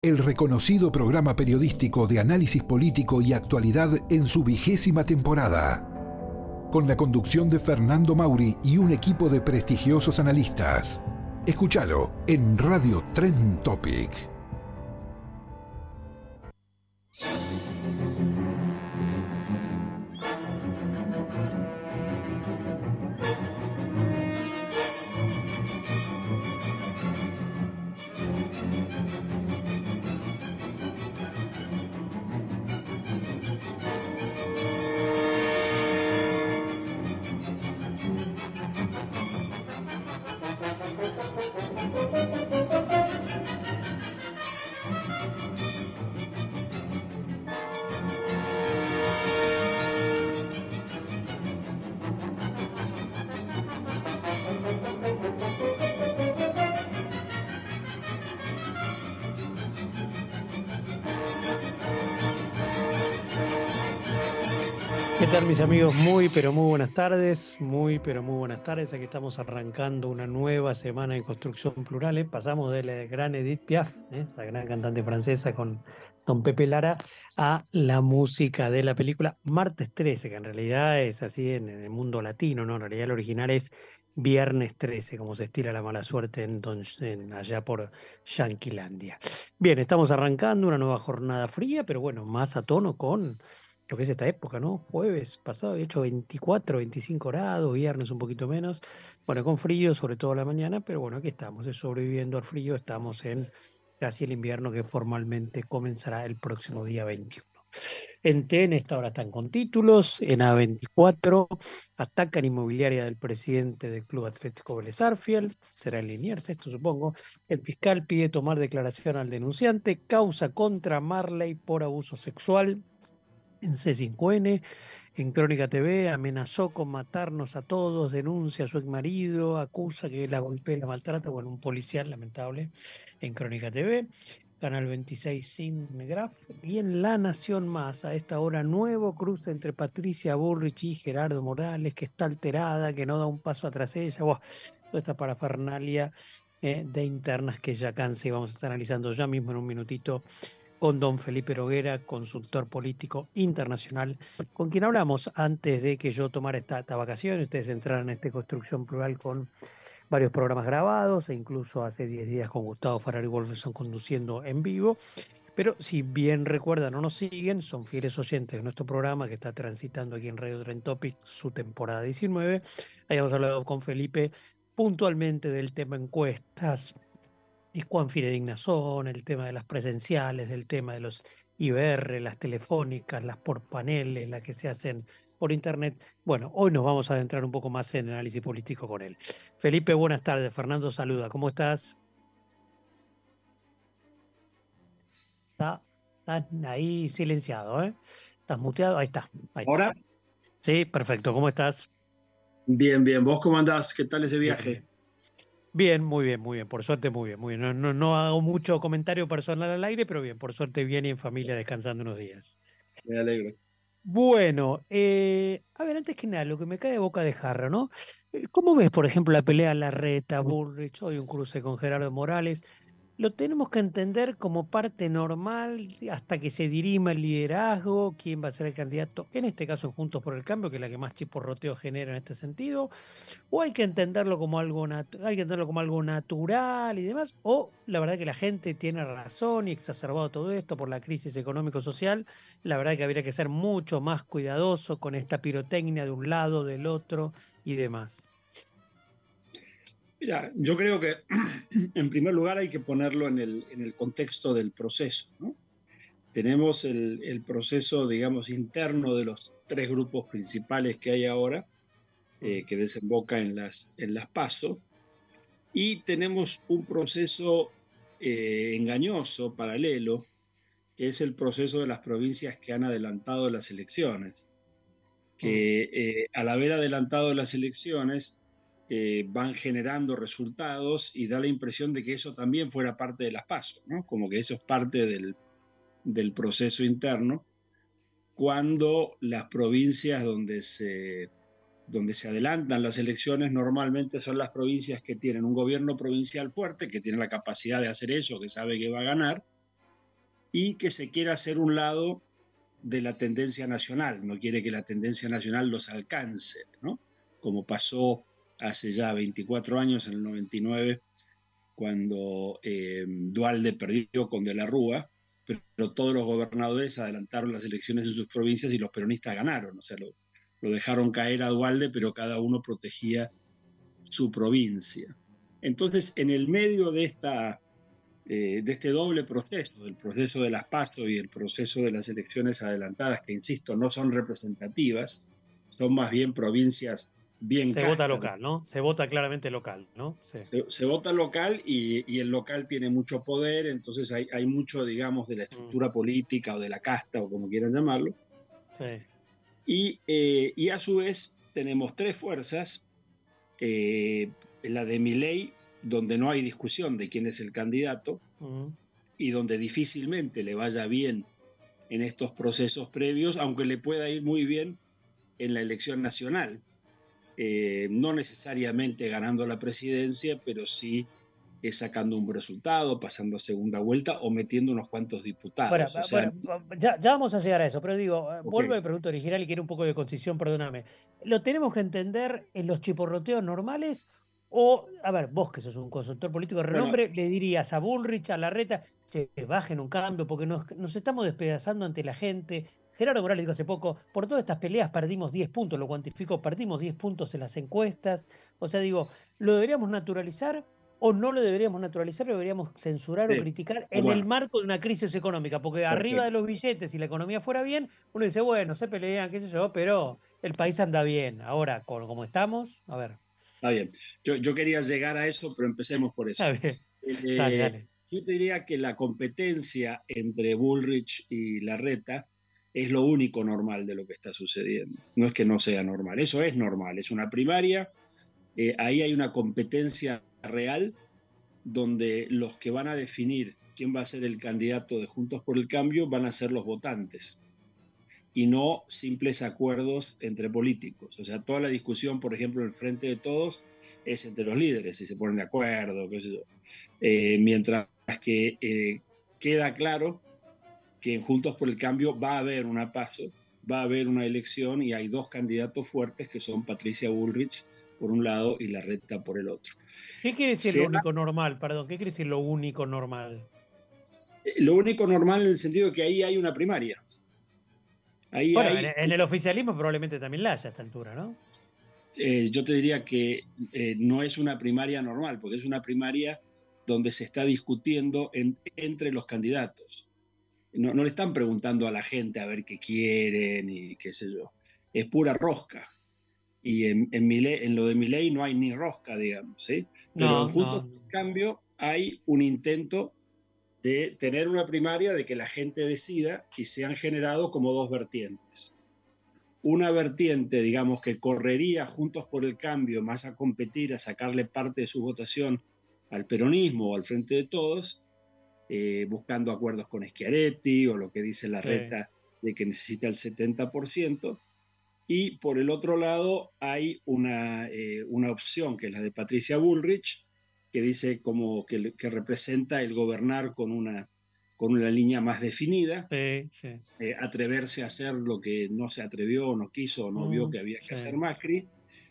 El reconocido programa periodístico de análisis político y actualidad en su vigésima temporada. Con la conducción de Fernando Mauri y un equipo de prestigiosos analistas. Escúchalo en Radio Trend Topic. Mis amigos? Muy pero muy buenas tardes, muy pero muy buenas tardes. Aquí estamos arrancando una nueva semana en Construcción Plural. ¿eh? Pasamos de la gran Edith Piaf, ¿eh? esa gran cantante francesa con don Pepe Lara, a la música de la película Martes 13, que en realidad es así en, el mundo latino, ¿no? En realidad el original es Viernes 13, como se estira la mala suerte en, allá por Yanquilandia. Bien, estamos arrancando una nueva jornada fría, pero bueno, más a tono con lo que es esta época, ¿no? Jueves pasado he hecho 24, 25 grados, viernes un poquito menos, bueno, con frío, sobre todo la mañana, pero bueno, aquí estamos, sobreviviendo al frío, estamos en casi el invierno que formalmente comenzará el próximo día 21. En TN esta hora están con títulos, en A24 atacan inmobiliaria del presidente del Club Atlético Vélez Arfield, será en Liniers, esto supongo. El fiscal pide tomar declaración al denunciante, causa contra Marley por abuso sexual, en C5N, en Crónica TV, amenazó con matarnos a todos, denuncia a su exmarido, acusa que la golpea y la maltrata, bueno, un policial lamentable en Crónica TV, Canal 26 sin Graf, y en La Nación Más, a esta hora nuevo cruce entre Patricia Burrich y Gerardo Morales, que está alterada, que no da un paso atrás ella, toda esta parafernalia eh, de internas que ya cansa y vamos a estar analizando ya mismo en un minutito con don Felipe Roguera, consultor político internacional, con quien hablamos antes de que yo tomara esta, vacación. Ustedes entraran en esta construcción plural con varios programas grabados e incluso hace 10 días con Gustavo Ferrari Wolfson conduciendo en vivo. Pero si bien recuerdan o nos siguen, son fieles oyentes de nuestro programa que está transitando aquí en Radio Trend Topic su temporada 19. Hayamos hablado con Felipe puntualmente del tema encuestas, y cuán fidedignas son, el tema de las presenciales, el tema de los IBR, las telefónicas, las por paneles, las que se hacen por internet. Bueno, hoy nos vamos a adentrar un poco más en análisis político con él. Felipe, buenas tardes. Fernando, saluda. ¿Cómo estás? Está, estás ahí silenciado, ¿eh? ¿Estás muteado? Ahí está. Ahí ¿Ahora? Sí, perfecto. ¿Cómo estás? Bien, bien. ¿Vos cómo andás? ¿Qué tal ese viaje? Bien, muy bien, muy bien. Por suerte, muy bien, muy bien. No, no, hago mucho comentario personal al aire, pero bien, por suerte bien y en familia descansando unos días. Me alegro. Bueno, eh, a ver, antes que nada, lo que me cae de boca de jarra, ¿no? Eh, ¿Cómo ves, por ejemplo, la pelea Larreta, Burrich, hoy un cruce con Gerardo Morales? Lo tenemos que entender como parte normal hasta que se dirima el liderazgo, quién va a ser el candidato, en este caso Juntos por el Cambio, que es la que más chiporroteo genera en este sentido, o hay que entenderlo como algo hay que entenderlo como algo natural y demás, o la verdad que la gente tiene razón y exacerbado todo esto por la crisis económico-social, la verdad que habría que ser mucho más cuidadoso con esta pirotecnia de un lado, del otro y demás. Mira, yo creo que en primer lugar hay que ponerlo en el, en el contexto del proceso. Tenemos el, proceso, digamos, interno de los tres grupos principales que hay ahora, eh, que desemboca en las, en las PASO, y tenemos un proceso eh, engañoso, paralelo, que es el proceso de las provincias que han adelantado las elecciones, que eh, al haber adelantado las elecciones eh, van generando resultados y da la impresión de que eso también fuera parte de las pasos, ¿no? como que eso es parte del, del proceso interno, cuando las provincias donde se donde se adelantan las elecciones normalmente son las provincias que tienen un gobierno provincial fuerte, que tiene la capacidad de hacer eso, que sabe que va a ganar, y que se quiere hacer un lado de la tendencia nacional, no quiere que la tendencia nacional los alcance, ¿no? Como pasó hace ya 24 años, en el 99, cuando eh, Dualde perdió con De la Rúa, pero, todos los gobernadores adelantaron las elecciones en sus provincias y los peronistas ganaron, o sea, lo, dejaron caer a Dualde, pero cada uno protegía su provincia. Entonces, en el medio de, esta, eh, de este doble proceso, del proceso de las pasos y el proceso de las elecciones adelantadas, que insisto, no son representativas, son más bien provincias bien... Se vota local, ¿no? Se vota claramente local, ¿no? Se, vota local y, el local tiene mucho poder, entonces hay, hay mucho, digamos, de la estructura mm. política o de la casta o como quieran llamarlo. Sí eh, y, a su vez tenemos tres fuerzas, eh, la de Miley, donde no hay discusión de quién es el candidato y donde difícilmente le vaya bien en estos procesos previos, aunque le pueda ir muy bien en la elección nacional. Eh, no necesariamente ganando la presidencia, pero sí es sacando un resultado, pasando a segunda vuelta o metiendo unos cuantos diputados. ya, vamos a llegar a eso, pero digo, eh, vuelvo al pregunta original y quiero un poco de concisión, perdóname. ¿Lo tenemos que entender en los chiporroteos normales? O, a ver, vos que sos un consultor político de renombre, le dirías a Bullrich, a Larreta, que bajen un cambio porque nos, nos estamos despedazando ante la gente. Gerardo Morales dijo hace poco, por todas estas peleas perdimos 10 puntos, lo cuantificó, perdimos 10 puntos en las encuestas. O sea, digo, ¿lo deberíamos naturalizar o no lo deberíamos naturalizar, lo deberíamos censurar o criticar en el marco de una crisis económica, porque arriba de los billetes, si la economía fuera bien, uno dice, bueno, se pelean, qué sé yo, pero el país anda bien. Ahora, como estamos, a ver. Está bien. Yo, quería llegar a eso, pero empecemos por eso. Está bien. Eh, yo diría que la competencia entre Bullrich y Larreta es lo único normal de lo que está sucediendo. No es que no sea normal, eso es normal, es una primaria, eh, ahí hay una competencia real donde los que van a definir quién va a ser el candidato de Juntos por el Cambio van a ser los votantes y no simples acuerdos entre políticos. O sea, toda la discusión, por ejemplo, en el Frente de Todos es entre los líderes, si se ponen de acuerdo, qué sé yo. Eh, mientras que eh, queda claro que en Juntos por el Cambio va a haber una paso, va a haber una elección y hay dos candidatos fuertes que son Patricia Bullrich por un lado y la recta por el otro. ¿Qué quiere decir lo único normal? Perdón, ¿qué quiere decir lo único normal? Eh, lo único normal en el sentido de que ahí hay una primaria. Ahí bueno, en el oficialismo probablemente también la haya a esta altura, ¿no? Eh, yo te diría que eh, no es una primaria normal, porque es una primaria donde se está discutiendo entre los candidatos. No, no, le están preguntando a la gente a ver qué quieren y qué sé yo. Es pura rosca y en, en, en lo de mi ley no hay ni rosca, digamos, ¿sí? Pero no, en cambio, hay un intento de tener una primaria de que la gente decida y se han generado como dos vertientes. Una vertiente, digamos, que correría juntos por el cambio más a competir, a sacarle parte de su votación al peronismo o al frente de todos, eh, buscando acuerdos con Schiaretti o lo que dice la reta de que necesita el 70%, y por el otro lado hay una, eh, una opción que es la de Patricia Bullrich, que dice como que, que representa el gobernar con una, con una línea más definida, eh, atreverse a hacer lo que no se atrevió no quiso no vio mm, que había que hacer Macri,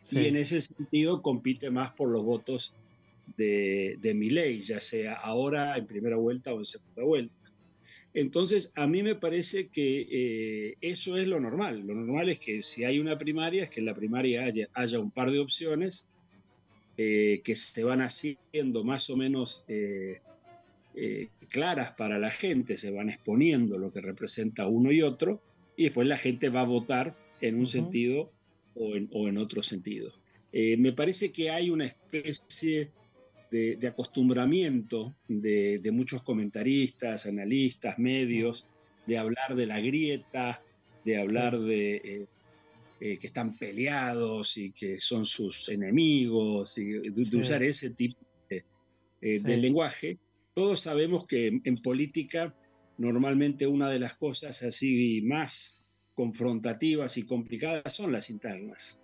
y en ese sentido compite más por los votos de, de ley, ya sea ahora en primera vuelta o en segunda vuelta. Entonces, a mí me parece que eh, eso es lo normal. Lo normal es que si hay una primaria, es que en la primaria haya, un par de opciones eh, que se van haciendo más o menos eh, claras para la gente, se van exponiendo lo que representa uno y otro, y después la gente va a votar en un sentido o en, o en otro sentido. me parece que hay una especie de, acostumbramiento de, muchos comentaristas, analistas, medios, de hablar de la grieta, de hablar de eh, eh, que están peleados y que son sus enemigos, y de, usar ese tipo de, de, lenguaje. Todos sabemos que en política normalmente una de las cosas así más confrontativas y complicadas son las internas.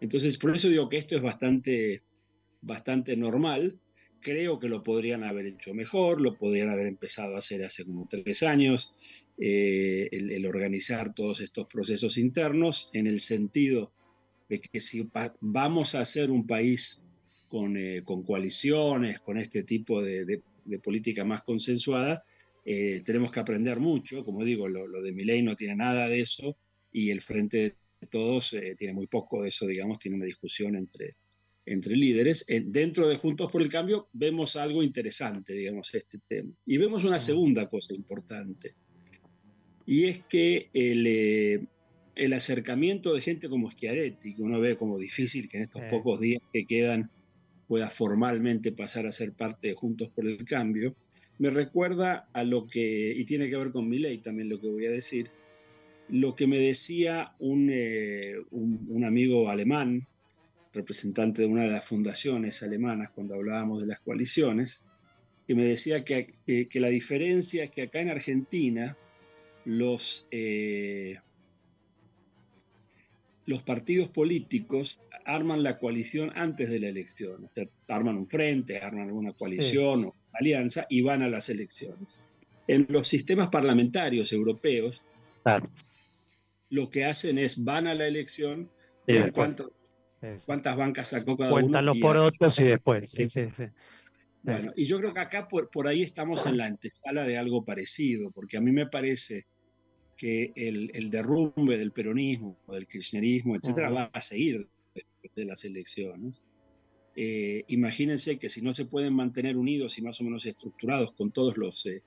Entonces, por eso digo que esto es bastante, bastante normal. Creo que lo podrían haber hecho mejor, lo podrían haber empezado a hacer hace como tres años, eh, el, organizar todos estos procesos internos, en el sentido de que si vamos a ser un país con, eh, con coaliciones, con este tipo de, política más consensuada, eh, tenemos que aprender mucho. Como digo, lo, de ley no tiene nada de eso y el Frente de Todos tiene muy poco de eso, digamos, tiene una discusión entre, entre líderes. dentro de Juntos por el Cambio vemos algo interesante, digamos, este tema. Y vemos una segunda cosa importante, y es que el, eh, el acercamiento de gente como Schiaretti, que uno ve como difícil que en estos pocos días que quedan pueda formalmente pasar a ser parte de Juntos por el Cambio, me recuerda a lo que, y tiene que ver con mi ley también lo que voy a decir, lo que me decía un, eh, un amigo alemán, representante de una de las fundaciones alemanas cuando hablábamos de las coaliciones, que me decía que, que, la diferencia es que acá en Argentina los, eh, los partidos políticos arman la coalición antes de la elección, arman un frente, arman una coalición o alianza y van a las elecciones. En los sistemas parlamentarios europeos, lo que hacen es van a la elección, y cuánto, cuántas bancas sacó cada Cuentan uno. los porotos y, y después. Bueno, y yo creo que acá por, por, ahí estamos en la antesala de algo parecido, porque a mí me parece que el, el derrumbe del peronismo, del kirchnerismo, etcétera, va a seguir después de las elecciones. Eh, imagínense que si no se pueden mantener unidos y más o menos estructurados con todos los, eh,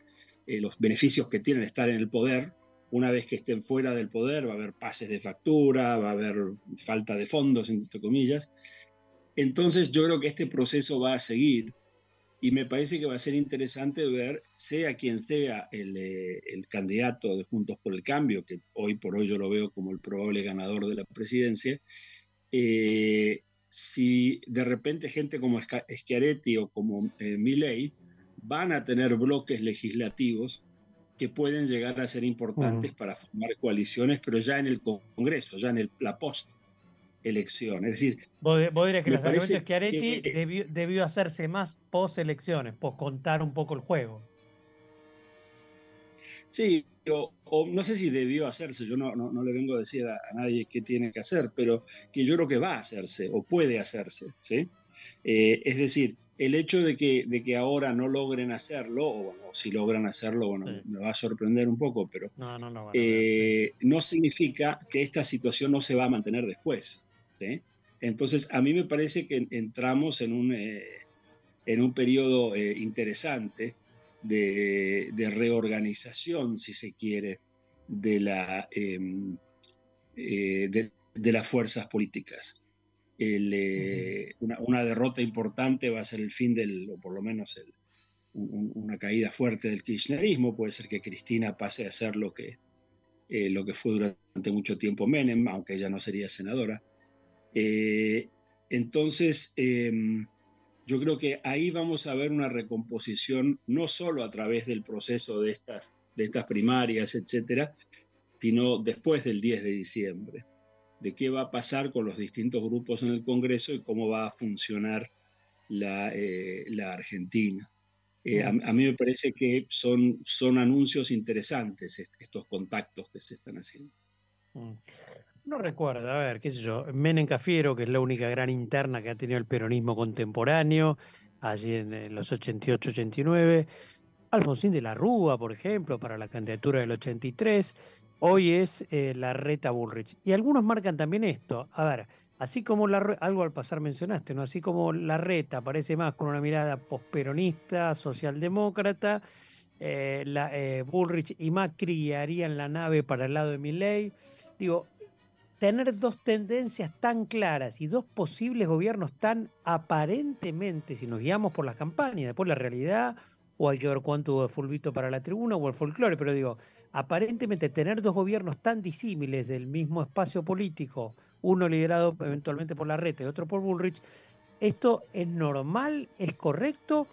eh, los beneficios que tienen estar en el poder, una vez que estén fuera del poder va a haber pases de factura, va a haber falta de fondos, entre comillas. Entonces yo creo que este proceso va a seguir y me parece que va a ser interesante ver, sea quien sea el, eh, el, candidato de Juntos por el Cambio, que hoy por hoy yo lo veo como el probable ganador de la presidencia, eh, si de repente gente como Schiaretti o como eh, Milley van a tener bloques legislativos que pueden llegar a ser importantes para formar coaliciones, pero ya en el Congreso, ya en el, la post-elección. Es decir, vos, dirías que los argumentos que Aretti debió, hacerse más post-elecciones, post contar un poco el juego. Sí, o, no sé si debió hacerse, yo no, no, le vengo a decir a, nadie qué tiene que hacer, pero que yo creo que va a hacerse o puede hacerse. ¿sí? Eh, es decir, el hecho de que, de que ahora no logren hacerlo, o bueno, si logran hacerlo, bueno, me va a sorprender un poco, pero no, no, no, eh, no, significa que esta situación no se va a mantener después. ¿sí? Entonces, a mí me parece que entramos en un, eh, en un periodo eh, interesante de, de, reorganización, si se quiere, de, la, em, de, de las fuerzas políticas. Eh, una, derrota importante va a ser el fin del, o por lo menos el, una caída fuerte del kirchnerismo. Puede ser que Cristina pase a ser lo que, eh, lo que fue durante mucho tiempo Menem, aunque ella no sería senadora. Eh, entonces, em, yo creo que ahí vamos a ver una recomposición, no solo a través del proceso de, estas de estas primarias, etcétera, sino después del 10 de diciembre de qué va a pasar con los distintos grupos en el Congreso y cómo va a funcionar la, eh, Argentina. Eh, a, mí me parece que son, son anuncios interesantes estos contactos que se están haciendo. Mm. No recuerdo, a ver, qué sé yo, Menem Cafiero, que es la única gran interna que ha tenido el peronismo contemporáneo, allí en, en los 88-89, Alfonsín de la Rúa, por ejemplo, para la candidatura del 83, Hoy es eh, la reta Bullrich. Y algunos marcan también esto. A ver, así como la algo al pasar mencionaste, ¿no? Así como la reta parece más con una mirada posperonista, socialdemócrata, eh, la, eh, Bullrich y Macri harían la nave para el lado de Milley. Digo, tener dos tendencias tan claras y dos posibles gobiernos tan aparentemente, si nos guiamos por las campañas, después la realidad o hay que ver cuánto de fulbito para la tribuna o el folclore, pero digo, aparentemente tener dos gobiernos tan disímiles del mismo espacio político, uno liderado eventualmente por la red y otro por Bullrich, ¿esto es normal? ¿Es correcto?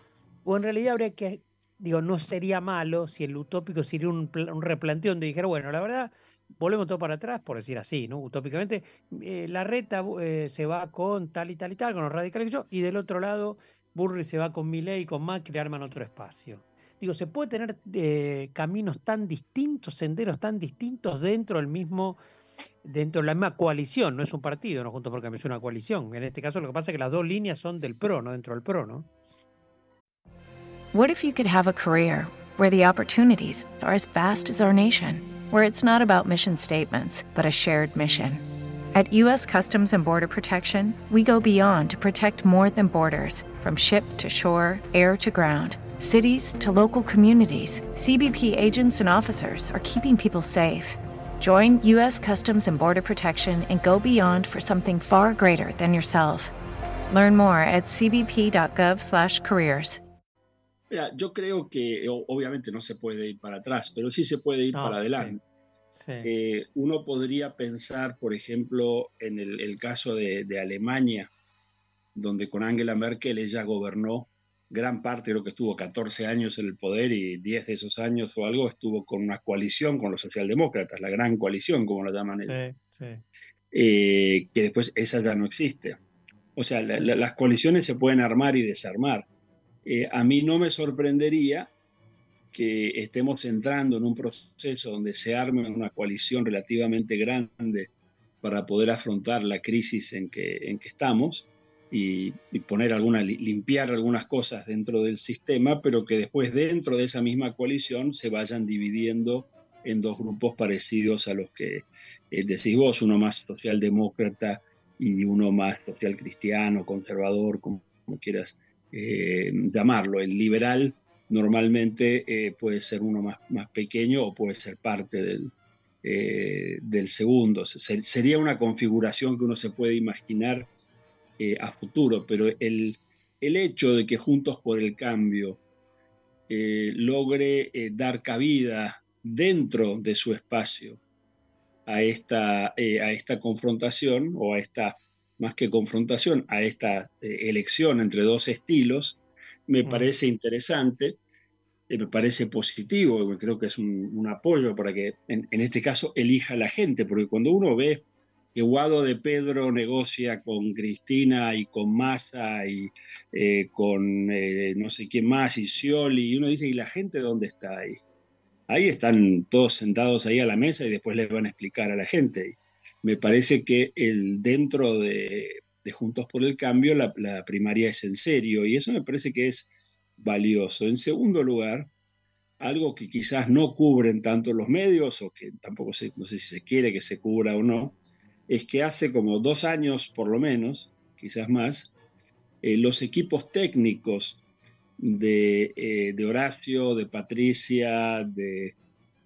¿O en realidad habría que, digo, no sería malo si el utópico sería un, un replanteo donde dijera, bueno, la verdad, volvemos todo para atrás, por decir así, ¿no? Utópicamente, eh, la reta eh, se va con tal y tal y tal, con los radicales y yo, y del otro lado, Bullrich se va con Milley y con Macri, arman otro espacio. Digo, ¿se puede tener eh, caminos tan distintos, senderos tan distintos dentro del mismo, dentro de la misma coalición? No es un partido, no junto porque es una coalición. En este caso lo que pasa es que las dos líneas son del PRO, no dentro del PRO, ¿no? What if you could have a career where the opportunities are as vast as our nation, where it's not about mission statements, but a shared mission? At U.S. Customs and Border Protection, we go beyond to protect more than borders from ship to shore, air to ground cities to local communities, CBP agents and officers are keeping people safe. Join U.S. Customs and Border Protection and go beyond for something far greater than yourself. Learn more at cbp.gov/careers. Mira, yo creo que obviamente no se puede ir para atrás, pero sí se puede ir no, para adelante. Sí, sí. Eh, uno podría pensar, por ejemplo, en el, el caso de, de Alemania, donde con Angela Merkel ella gobernó gran parte, creo que estuvo 14 años en el poder y 10 de esos años o algo estuvo con una coalición con los socialdemócratas, la gran coalición, como la llaman ellos. Sí, sí. Eh, que después esa ya no existe. O sea, la, la, las coaliciones se pueden armar y desarmar. Eh, a mí no me sorprendería que estemos entrando en un proceso donde se arme una coalición relativamente grande para poder afrontar la crisis en que, en que estamos y, poner alguna, limpiar algunas cosas dentro del sistema, pero que después dentro de esa misma coalición se vayan dividiendo en dos grupos parecidos a los que eh, decís vos, uno más socialdemócrata y uno más social cristiano, conservador, como, quieras eh, llamarlo. El liberal normalmente eh, puede ser uno más, más, pequeño o puede ser parte del, del segundo. Se, sería una configuración que uno se puede imaginar eh, a futuro, pero el, el, hecho de que Juntos por el Cambio eh, logre eh, dar cabida dentro de su espacio a esta, a esta confrontación o a esta, más que confrontación, a esta elección entre dos estilos, me mm. parece interesante, me parece positivo, creo que es un, un apoyo para que en, en, este caso elija la gente, porque cuando uno ve que Guado de Pedro negocia con Cristina y con Massa y eh, con eh, no sé quién más y Scioli, y uno dice, ¿y la gente dónde está ahí? Ahí están todos sentados ahí a la mesa y después les van a explicar a la gente. Me parece que el, dentro de, de Juntos por el Cambio la, primaria es en serio y eso me parece que es valioso. En segundo lugar, algo que quizás no cubren tanto los medios o que tampoco no sé si se quiere que se cubra o no, es que hace como dos años por lo menos, quizás más, eh, los equipos técnicos de, eh, de, Horacio, de Patricia, de,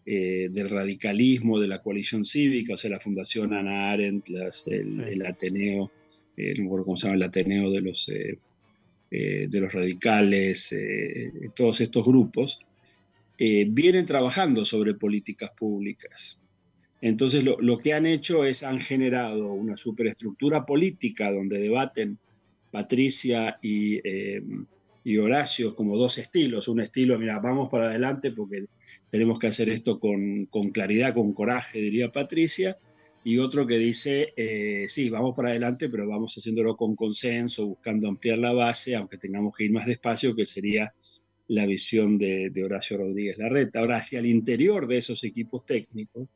eh, del radicalismo, de la coalición cívica, o sea, la Fundación Ana Arendt, las, el, sí. el, Ateneo, no me acuerdo cómo se llama, el Ateneo de los, de los radicales, todos estos grupos, vienen trabajando sobre políticas públicas. Entonces lo, que han hecho es han generado una superestructura política donde debaten Patricia y, eh, y, Horacio como dos estilos. Un estilo, mira, vamos para adelante porque tenemos que hacer esto con, con claridad, con coraje, diría Patricia. Y otro que dice, eh, sí, vamos para adelante, pero vamos haciéndolo con consenso, buscando ampliar la base, aunque tengamos que ir más despacio, que sería la visión de, de Horacio Rodríguez Larreta. Ahora, hacia el interior de esos equipos técnicos,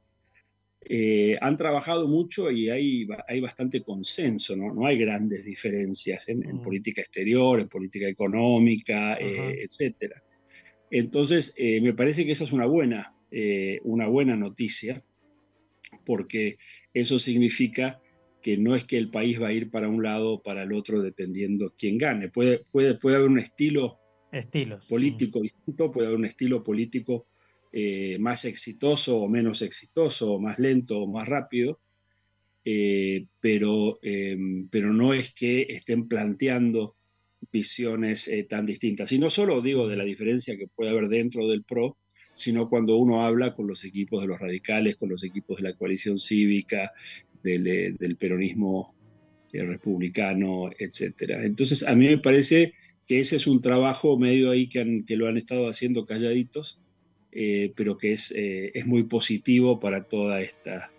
eh, han trabajado mucho y hay, hay bastante consenso, ¿no? no hay grandes diferencias en, en, política exterior, en política económica, uh -huh. eh, etcétera. Entonces, eh, me parece que esa es una buena, una buena noticia, porque eso significa que no es que el país va a ir para un lado o para el otro dependiendo quién gane. Puede, puede, puede haber un estilo Estilos. político distinto, puede haber un estilo político eh, más exitoso o menos exitoso, o más lento o más rápido, eh, pero, eh, pero no es que estén planteando visiones tan distintas. Y no solo digo de la diferencia que puede haber dentro del PRO, sino cuando uno habla con los equipos de los radicales, con los equipos de la coalición cívica, del, peronismo republicano, etcétera. Entonces, a mí me parece que ese es un trabajo medio ahí que lo han estado haciendo calladitos, pero que es, es muy positivo para toda, esta,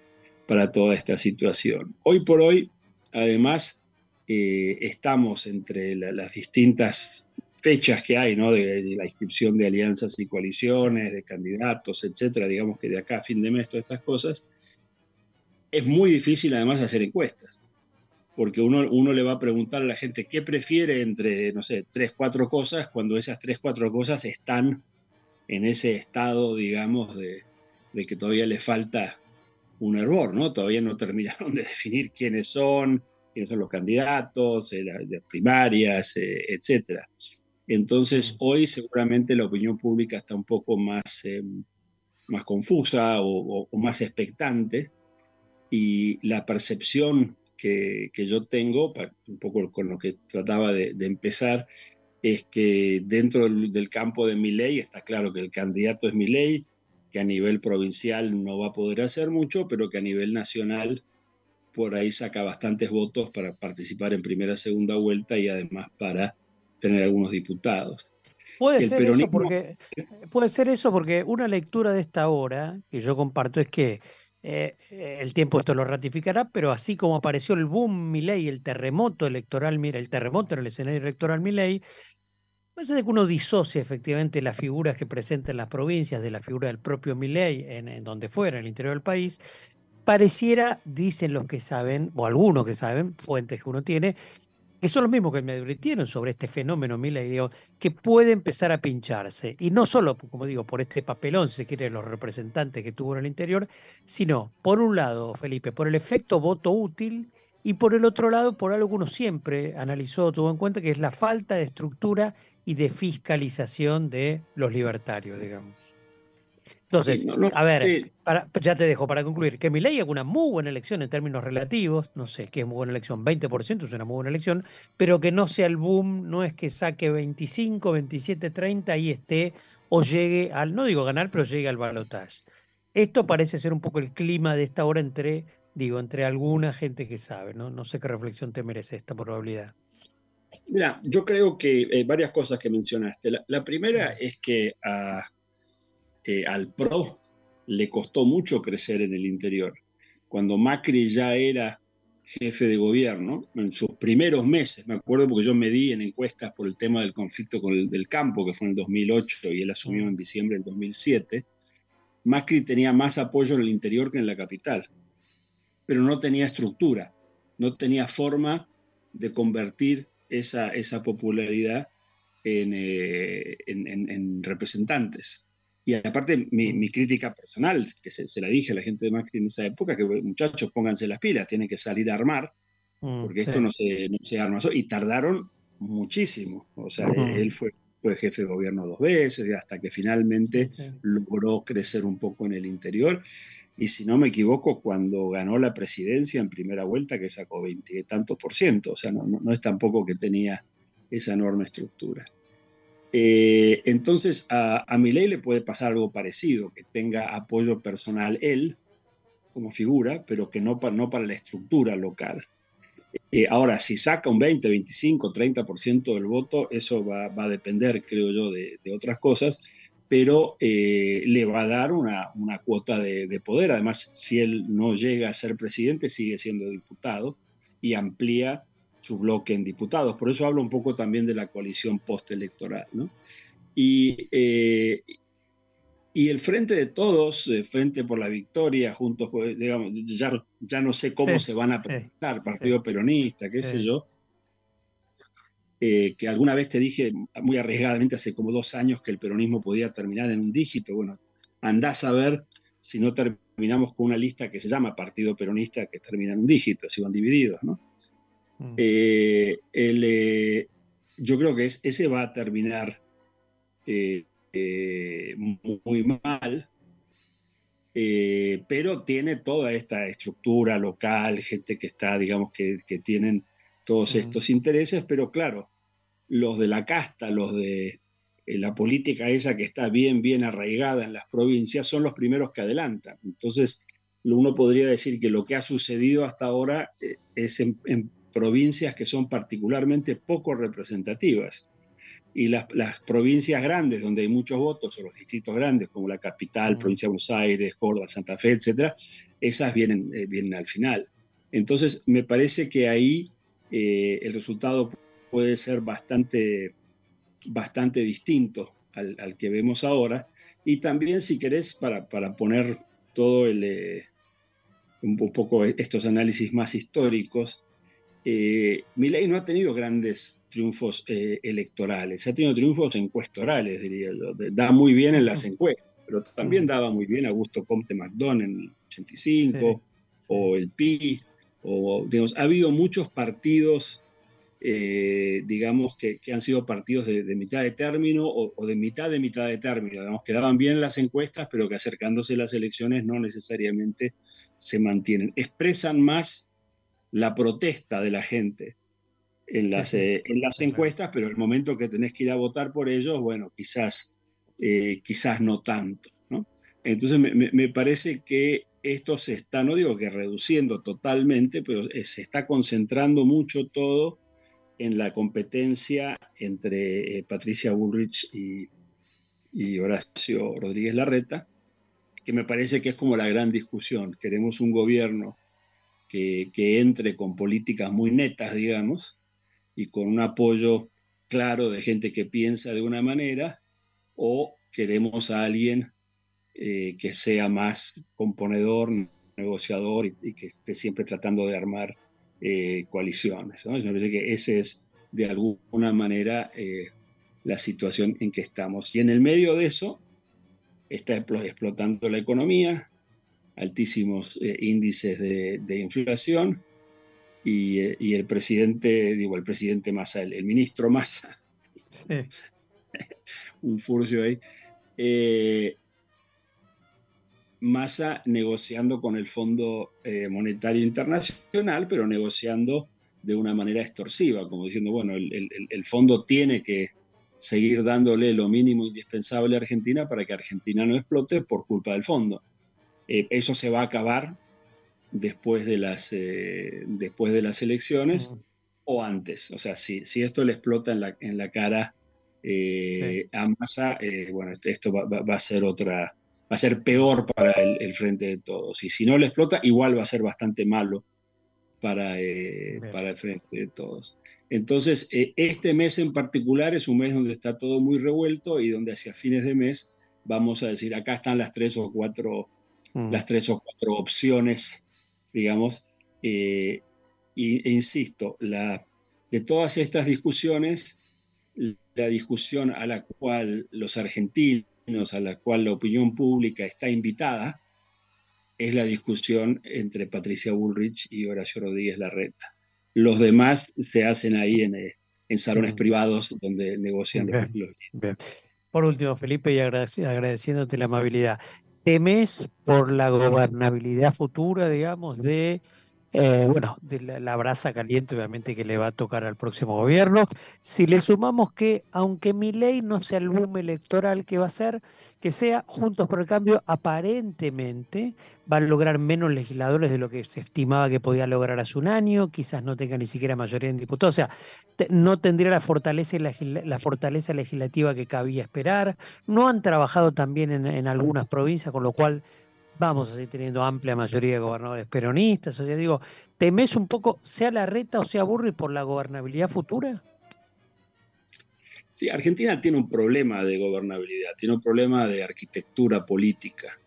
para toda esta situación. Hoy por hoy, además, eh, estamos entre las distintas fechas que hay, ¿no? De, la inscripción de alianzas y coaliciones, de candidatos, etcétera, digamos que de acá a fin de mes, todas estas cosas, es muy difícil además hacer encuestas, porque uno, uno le va a preguntar a la gente qué prefiere entre, no sé, tres, cuatro cosas, cuando esas tres, cuatro cosas están en ese estado, digamos, de, de que todavía le falta un error, ¿no? Todavía no terminaron de definir quiénes son, quiénes son los candidatos, eh, las primarias, eh, etcétera. Entonces, hoy seguramente la opinión pública está un poco más, eh, más confusa o, más expectante y la percepción que, yo tengo, un poco con lo que trataba de, empezar, es que dentro del, del campo de mi ley está claro que el candidato es mi ley, que a nivel provincial no va a poder hacer mucho, pero que a nivel nacional por ahí saca bastantes votos para participar en primera, segunda vuelta y además para tener algunos diputados. Puede ser, eso porque, puede ser eso porque una lectura de esta hora que yo comparto es que eh, el tiempo esto lo ratificará, pero así como apareció el boom Milei, el terremoto electoral, mira, el terremoto en el escenario electoral Milei, puede ser que uno disocie efectivamente las figuras que presenta en las provincias de la figura del propio Milei en, donde fuera, en el interior del país, pareciera, dicen los que saben, o algunos que saben, fuentes que uno tiene, que son los mismos que me advirtieron sobre este fenómeno digo, que puede empezar a pincharse. Y no solo, como digo, por este papelón, si se quiere, los representantes que tuvo en el interior, sino, por un lado, Felipe, por el efecto voto útil y por el otro lado, por algo que uno siempre analizó, tuvo en cuenta, que es la falta de estructura y de fiscalización de los libertarios, digamos. Entonces, a ver, ya te dejo para concluir, que mi ley es una muy buena elección en términos relativos, no sé qué es muy buena elección, 20% es una muy buena elección, pero que no sea el boom, no es que saque 25, 27, 30 y esté o llegue al, no digo ganar, pero llegue al balotaje. Esto parece ser un poco el clima de esta hora entre, digo, entre alguna gente que sabe, ¿no? No sé qué reflexión te merece esta probabilidad. Mira, yo creo que eh, varias cosas que mencionaste. La, primera es que a eh, al PRO le costó mucho crecer en el interior. Cuando Macri ya era jefe de gobierno, en sus primeros meses, me acuerdo porque yo me di en encuestas por el tema del conflicto con el, del campo, que fue en el 2008 y él asumió en diciembre del 2007, Macri tenía más apoyo en el interior que en la capital, pero no tenía estructura, no tenía forma de convertir esa, esa popularidad en, eh, en representantes. Y aparte, mi, crítica personal, que se, la dije a la gente de Macri en esa época, que muchachos, pónganse las pilas, tienen que salir a armar, mm, porque esto no se, no se arma. Y tardaron muchísimo. O sea, él fue, fue jefe de gobierno dos veces, hasta que finalmente logró crecer un poco en el interior. Y si no me equivoco, cuando ganó la presidencia en primera vuelta, que sacó 20 y tantos por ciento, o sea, no, no es tampoco que tenía esa enorme estructura. Eh, entonces a, a Milei le puede pasar algo parecido, que tenga apoyo personal él como figura, pero que no, no para la estructura local. Eh, ahora, si saca un 20, 25, 30% del voto, eso va, a depender, creo yo, de, otras cosas, pero eh, le va a dar una, cuota de, de, poder. Además, si él no llega a ser presidente, sigue siendo diputado y amplía su bloque en diputados. Por eso hablo un poco también de la coalición postelectoral. ¿no? Y, eh, y el Frente de Todos, el Frente por la Victoria, juntos, pues, digamos, ya, ya no sé cómo se van a presentar, Partido Peronista, qué sé yo, eh, que alguna vez te dije muy arriesgadamente hace como dos años que el peronismo podía terminar en un dígito. Bueno, andás a ver si no terminamos con una lista que se llama Partido Peronista que termina en un dígito, si van divididos, ¿no? Mm. Eh, eh, yo creo que ese va a terminar eh, muy mal, pero tiene toda esta estructura local, gente que está, digamos, que, tienen todos mm. estos intereses, pero claro, los de la casta, los de la política esa que está bien, bien arraigada en las provincias, son los primeros que adelantan. Entonces, uno podría decir que lo que ha sucedido hasta ahora eh, es en, provincias que son particularmente poco representativas. Y las, provincias grandes, donde hay muchos votos, o los distritos grandes, como la capital, provincia de Buenos Aires, Córdoba, Santa Fe, etcétera, esas vienen, eh, vienen al final. Entonces, me parece que ahí eh, el resultado puede ser bastante, bastante distinto al, que vemos ahora. Y también, si querés, para, para poner todo el, un, poco estos análisis más históricos, eh, Milei no ha tenido grandes triunfos eh, electorales, ha tenido triunfos encuestorales, diría yo. Da muy bien en las encuestas, pero también daba muy bien Augusto Comte Macdon en el 85, o el PI, o digamos, ha habido muchos partidos, eh, digamos, que, han sido partidos de, mitad de término o, de mitad de mitad de término, digamos, que daban bien las encuestas, pero que acercándose las elecciones no necesariamente se mantienen. Expresan más la protesta de la gente en las, eh, en las encuestas, pero el momento que tenés que ir a votar por ellos, bueno, quizás, eh, quizás no tanto. ¿no? Entonces me, parece que esto se está, no digo que reduciendo totalmente, pero eh, se está concentrando mucho todo en la competencia entre Patricia Bullrich y, y Horacio Rodríguez Larreta, que me parece que es como la gran discusión. Queremos un gobierno que, entre con políticas muy netas, digamos, y con un apoyo claro de gente que piensa de una manera, o queremos a alguien eh, que sea más componedor, negociador y, que esté siempre tratando de armar eh, coaliciones. Me parece que ese es de alguna manera eh, la situación en que estamos. Y en el medio de eso, está explotando la economía, altísimos eh, índices de, inflación. Eh, y, el presidente, digo, el presidente Massa, el, ministro Massa, un furcio ahí, eh, Massa negociando con el Fondo Monetario Internacional, pero negociando de una manera extorsiva, como diciendo, bueno, el fondo tiene que seguir dándole lo mínimo indispensable a Argentina para que Argentina no explote por culpa del fondo. Eh, eso se va a acabar después de las, eh, después de las elecciones o antes. O sea, si, si esto le explota en la, en la cara eh, a Massa, bueno, esto va, a ser otra, va a ser peor para el, frente de todos. Y si no le explota, igual va a ser bastante malo para, para el frente de todos. Entonces, eh, este mes en particular es un mes donde está todo muy revuelto y donde hacia fines de mes vamos a decir, acá están las tres o cuatro, mm. las tres o cuatro opciones, digamos, eh, e insisto, la, de todas estas discusiones, la discusión a la cual los argentinos, a la cual la opinión pública está invitada, es la discusión entre Patricia Bullrich y Horacio Rodríguez Larreta. Los demás se hacen ahí en, eh, salones privados donde negocian los, Por último, Felipe, y agradeciéndote la amabilidad, ¿temes por la gobernabilidad futura, digamos, de eh, bueno, de la, brasa caliente obviamente que le va a tocar al próximo gobierno. Si le sumamos que, aunque mi ley no sea el boom electoral que va a ser, que sea Juntos por el Cambio, aparentemente va a lograr menos legisladores de lo que se estimaba que podía lograr hace un año, quizás no tenga ni siquiera mayoría en diputados, o sea, no tendría la fortaleza, la, fortaleza legislativa que cabía esperar, no han trabajado también en, en algunas provincias, con lo cual vamos a seguir teniendo amplia mayoría de gobernadores peronistas. O sea, digo, ¿temes un poco, sea la reta o sea Burri, por la gobernabilidad futura? Sí, Argentina tiene un problema de gobernabilidad, tiene un problema de arquitectura política.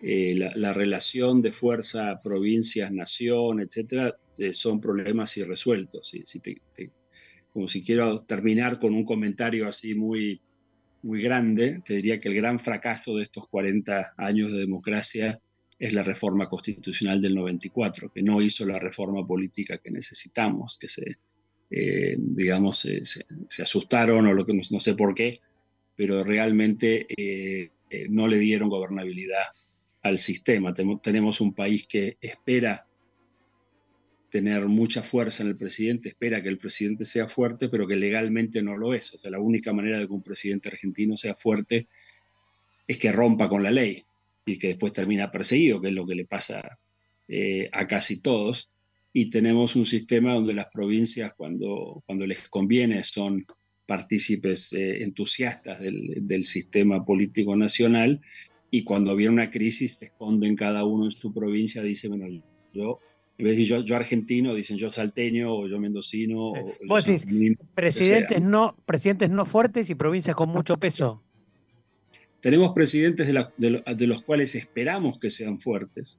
Eh, la, relación de fuerza provincias-nación, etcétera, eh, son problemas irresueltos. como si quiero terminar con un comentario así muy, muy grande, te diría que el gran fracaso de estos 40 años de democracia es la reforma constitucional del 94, que no hizo la reforma política que necesitamos, que se, eh, digamos, se, asustaron o lo que no, sé por qué, pero realmente eh, eh, no le dieron gobernabilidad al sistema. tenemos un país que espera tener mucha fuerza en el presidente, espera que el presidente sea fuerte, pero que legalmente no lo es. O sea, la única manera de que un presidente argentino sea fuerte es que rompa con la ley y que después termina perseguido, que es lo que le pasa eh, a casi todos. Y tenemos un sistema donde las provincias, cuando, cuando les conviene, son partícipes eh, entusiastas del, del, sistema político nacional y cuando viene una crisis se esconden cada uno en su provincia, dice, bueno, yo, en vez de decir yo, argentino, dicen yo salteño o yo mendocino. O Vos decís, presidentes no, presidentes no fuertes y provincias con mucho peso. Tenemos presidentes de, de los cuales esperamos que sean fuertes,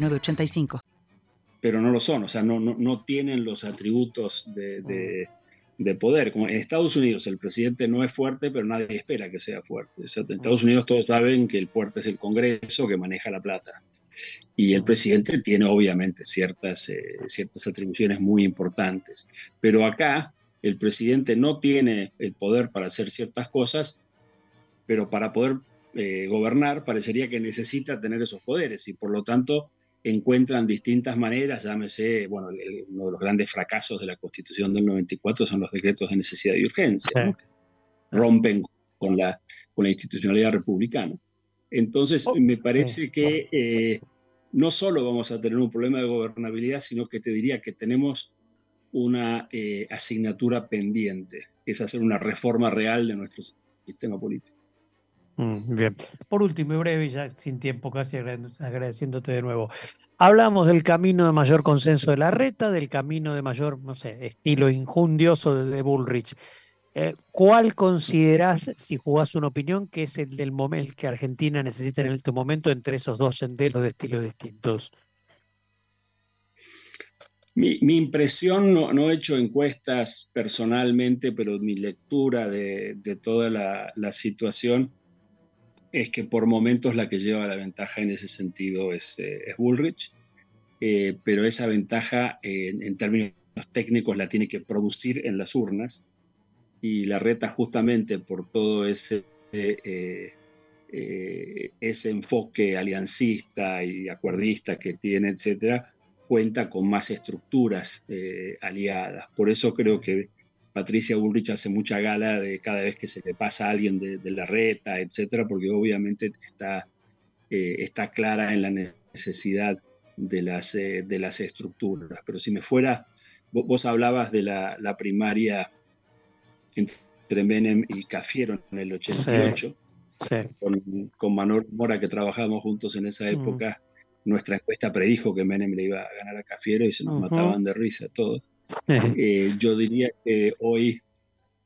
9069 pero no lo son, o sea, no, no, tienen los atributos de, poder. Como en Estados Unidos el presidente no es fuerte, pero nadie espera que sea fuerte. en Estados Unidos todos saben que el fuerte es el Congreso que maneja la plata. Y el presidente tiene obviamente ciertas, eh, ciertas atribuciones muy importantes. Pero acá el presidente no tiene el poder para hacer ciertas cosas, pero para poder eh, gobernar parecería que necesita tener esos poderes y por lo tanto encuentran distintas maneras, llámese, bueno, uno de los grandes fracasos de la Constitución del 94 son los decretos de necesidad y urgencia, rompen con la, con la institucionalidad republicana. Entonces, oh, me parece que eh, no solo vamos a tener un problema de gobernabilidad, sino que te diría que tenemos una eh, asignatura pendiente, que es hacer una reforma real de nuestro sistema político. Mm, bien. Por último y breve, ya sin tiempo casi agradeciéndote de nuevo. Hablamos del camino de mayor consenso de la reta, del camino de mayor, no sé, estilo injundioso de, Bullrich. Eh, ¿Cuál considerás, si jugás una opinión, que es el del momento que Argentina necesita en este momento entre esos dos senderos de estilos distintos? Mi, impresión, no, he hecho encuestas personalmente, pero mi lectura de, toda la situación es que por momentos la que lleva la ventaja en ese sentido es, eh, Bullrich, eh, pero esa ventaja en términos técnicos la tiene que producir en las urnas y la reta justamente por todo ese, eh, ese enfoque aliancista y acuerdista que tiene, etcétera, cuenta con más estructuras aliadas. Por eso creo que Patricia Bullrich hace mucha gala de cada vez que se le pasa a alguien de, la reta, etcétera, porque obviamente está, eh, está clara en la necesidad de las, eh, de las estructuras. Pero si me fuera, vos, hablabas de la, primaria entre Menem y Cafiero en el 88, Con, con, Manuel Mora, que trabajábamos juntos en esa época. Nuestra encuesta predijo que Menem le iba a ganar a Cafiero y se nos mataban de risa todos. Eh, yo diría que hoy,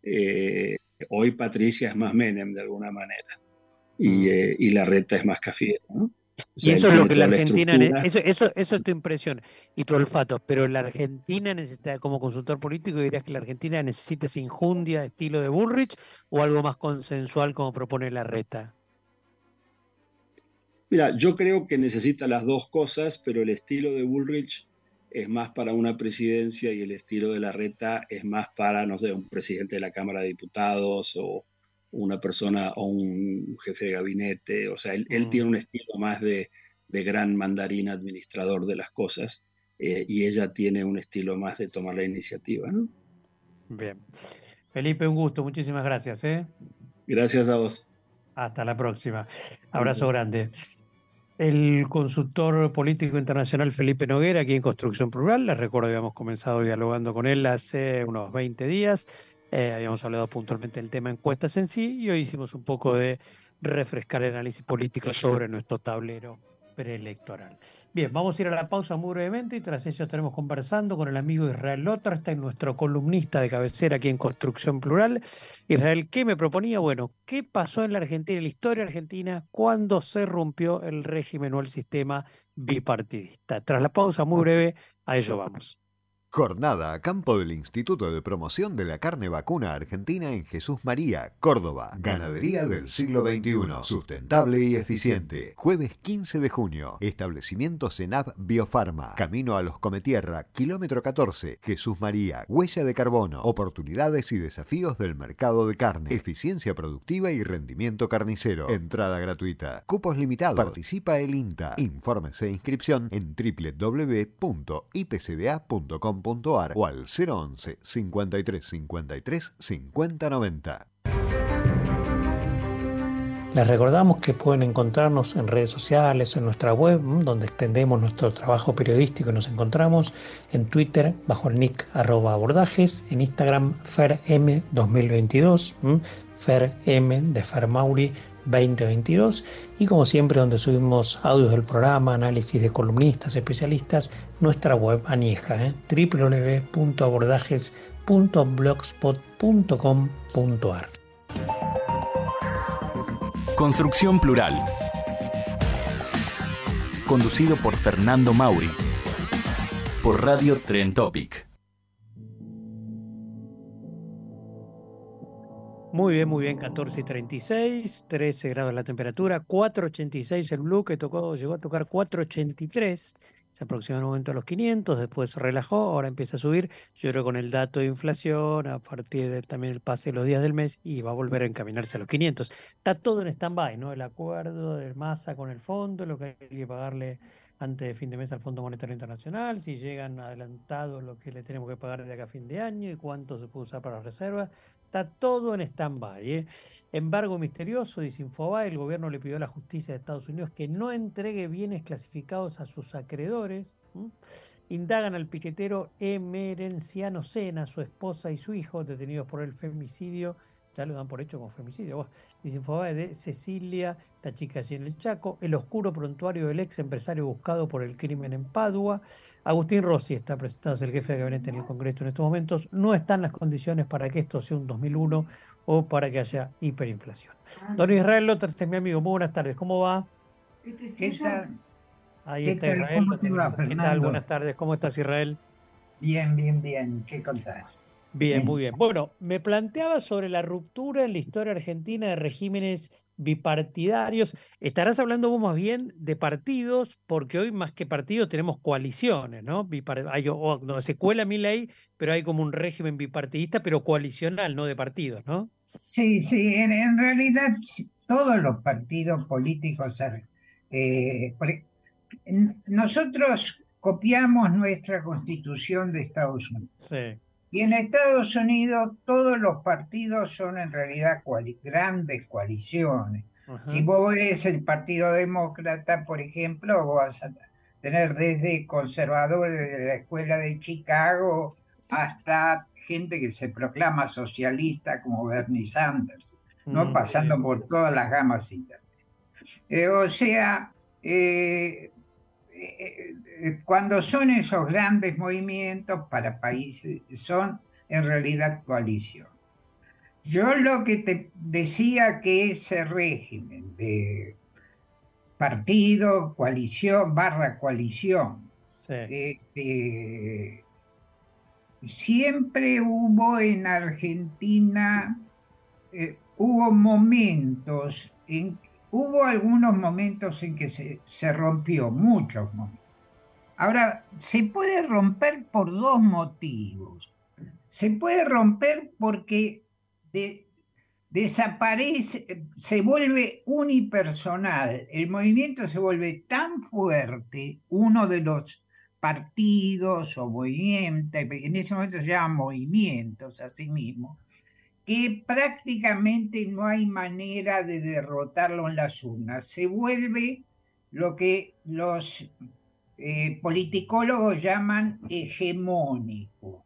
eh, hoy Patricia es más Menem de alguna manera y, mm. eh, y la reta es más Cafiero. y eso es lo que la Argentina, eso, eso, eso es tu impresión y tu olfato, pero la Argentina necesita, como consultor político, dirías que la Argentina necesita esa injundia estilo de Bullrich o algo más consensual como propone la reta. Mira, yo creo que necesita las dos cosas, pero el estilo de Bullrich es más para una presidencia y el estilo de la reta es más para, no sé, un presidente de la Cámara de Diputados o una persona o un jefe de gabinete. O sea, él, mm. tiene un estilo más de, gran mandarín administrador de las cosas eh, y ella tiene un estilo más de tomar la iniciativa. ¿no? Bien. Felipe, un gusto. Muchísimas gracias. ¿eh? Gracias a vos. Hasta la próxima. Abrazo grande. El consultor político internacional Felipe Noguera, aquí en Construcción Plural, les recuerdo que habíamos comenzado dialogando con él hace unos 20 días, eh, habíamos hablado puntualmente del tema encuestas en sí y hoy hicimos un poco de refrescar el análisis político sobre nuestro tablero preelectoral. Bien, vamos a ir a la pausa muy brevemente y tras ello estaremos conversando con el amigo Israel Lotrstein, nuestro columnista de cabecera aquí en Construcción Plural. Israel, ¿qué me proponía? Bueno, ¿qué pasó en la Argentina, en la historia argentina, cuando se rompió el régimen o el sistema bipartidista? Tras la pausa muy breve, a ello vamos. Jornada campo del Instituto de Promoción de la Carne Vacuna Argentina en Jesús María, Córdoba. Ganadería del siglo XXI. Sustentable y eficiente. Jueves 15 de junio. Establecimiento Senab Biofarma. Camino a los Cometierra, kilómetro 14. Jesús María. Huella de carbono. Oportunidades y desafíos del mercado de carne. Eficiencia productiva y rendimiento carnicero. Entrada gratuita. Cupos limitados. Participa el INTA. Informes e inscripción en www.ipcda.com o al 011 53 53 50 90. Les recordamos que pueden encontrarnos en redes sociales, en nuestra web, donde extendemos nuestro trabajo periodístico y nos encontramos en Twitter bajo el nick arroba abordajes, en Instagram ferm2022, ferm de Fermauri 2022 y como siempre donde subimos audios del programa, análisis de columnistas, especialistas, nuestra web anieja, ¿eh? www.abordajes.blogspot.com.ar. Construcción Plural. Conducido por Fernando Mauri. Por Radio Tren Muy bien, muy bien, 14 y 36, 13 grados la temperatura, 4.86 el blue que tocó, llegó a tocar 4.83, se aproximó en un momento a los 500, después se relajó, ahora empieza a subir, yo creo con el dato de inflación, a partir de también el pase de los días del mes, y va a volver a encaminarse a los 500. Está todo en stand-by, ¿no? El acuerdo del masa con el fondo, lo que hay que pagarle antes de fin de mes al Fondo Monetario Internacional, si llegan adelantados lo que le tenemos que pagar de acá a fin de año y cuánto se puede usar para las reservas. Está todo en stand-by. ¿eh? Embargo misterioso, dice Infobae, el gobierno le pidió a la justicia de Estados Unidos que no entregue bienes clasificados a sus acreedores. Indagan al piquetero Emerenciano Sena, su esposa y su hijo, detenidos por el femicidio ya lo dan por hecho como femicidio. dice Infobae de Cecilia, esta chica allí en el Chaco, el oscuro prontuario del ex empresario buscado por el crimen en Padua. Agustín Rossi está presentado, el jefe de gabinete en el Congreso en estos momentos. No están las condiciones para que esto sea un 2001 o para que haya hiperinflación. Ah. Don Israel Lothar, este es mi amigo. Muy buenas tardes. ¿Cómo va? ¿Qué tal? Ahí está Israel. ¿Cómo te va, ¿Qué tal? Buenas tardes. ¿Cómo estás, Israel? Bien, bien, bien. ¿Qué contás? Bien, muy bien. Bueno, me planteaba sobre la ruptura en la historia argentina de regímenes bipartidarios. Estarás hablando vos más bien de partidos, porque hoy más que partidos tenemos coaliciones, ¿no? hay, no se cuela mi ley, pero hay como un régimen bipartidista, pero coalicional, no de partidos, ¿no? Sí, sí, en, realidad todos los partidos políticos, eh, nosotros copiamos nuestra constitución de Estados Unidos. Sí. Y en Estados Unidos todos los partidos son en realidad grandes coaliciones. Si vos ves el Partido Demócrata, por ejemplo, vas a tener desde conservadores de la Escuela de Chicago hasta gente que se proclama socialista como Bernie Sanders, ¿no? Mm, pasando por todas las gamas internas. Eh, o sea, eh, cuando son esos grandes movimientos para países, son en realidad coalición. Yo lo que te decía que ese régimen de partido, coalición, barra coalición, este, siempre hubo en Argentina, eh, hubo momentos en Hubo algunos momentos en que se, rompió, muchos momentos. Ahora, se puede romper por dos motivos. Se puede romper porque desaparece, se vuelve unipersonal. El movimiento se vuelve tan fuerte, uno de los partidos o movimientos, en ese momento se llaman movimientos a sí mismo, que prácticamente no hay manera de derrotarlo en las urnas. Se vuelve lo que los eh, politicólogos llaman hegemónico.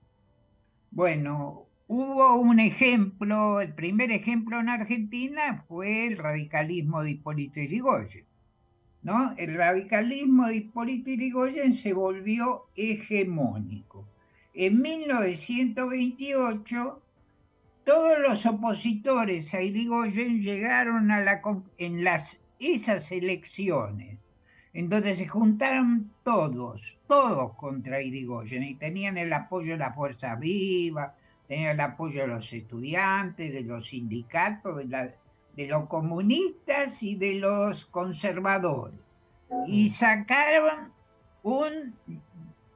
Bueno, hubo un ejemplo, el primer ejemplo en Argentina fue el radicalismo de Hipólito Yrigoyen. ¿no? El radicalismo de Hipólito Yrigoyen se volvió hegemónico. En 1928 todos los opositores a Irigoyen llegaron a la, en las, esas elecciones, Entonces se juntaron todos, todos contra Irigoyen y tenían el apoyo de la Fuerza Viva, tenían el apoyo de los estudiantes, de los sindicatos, de, de los comunistas y de los conservadores. Y sacaron un,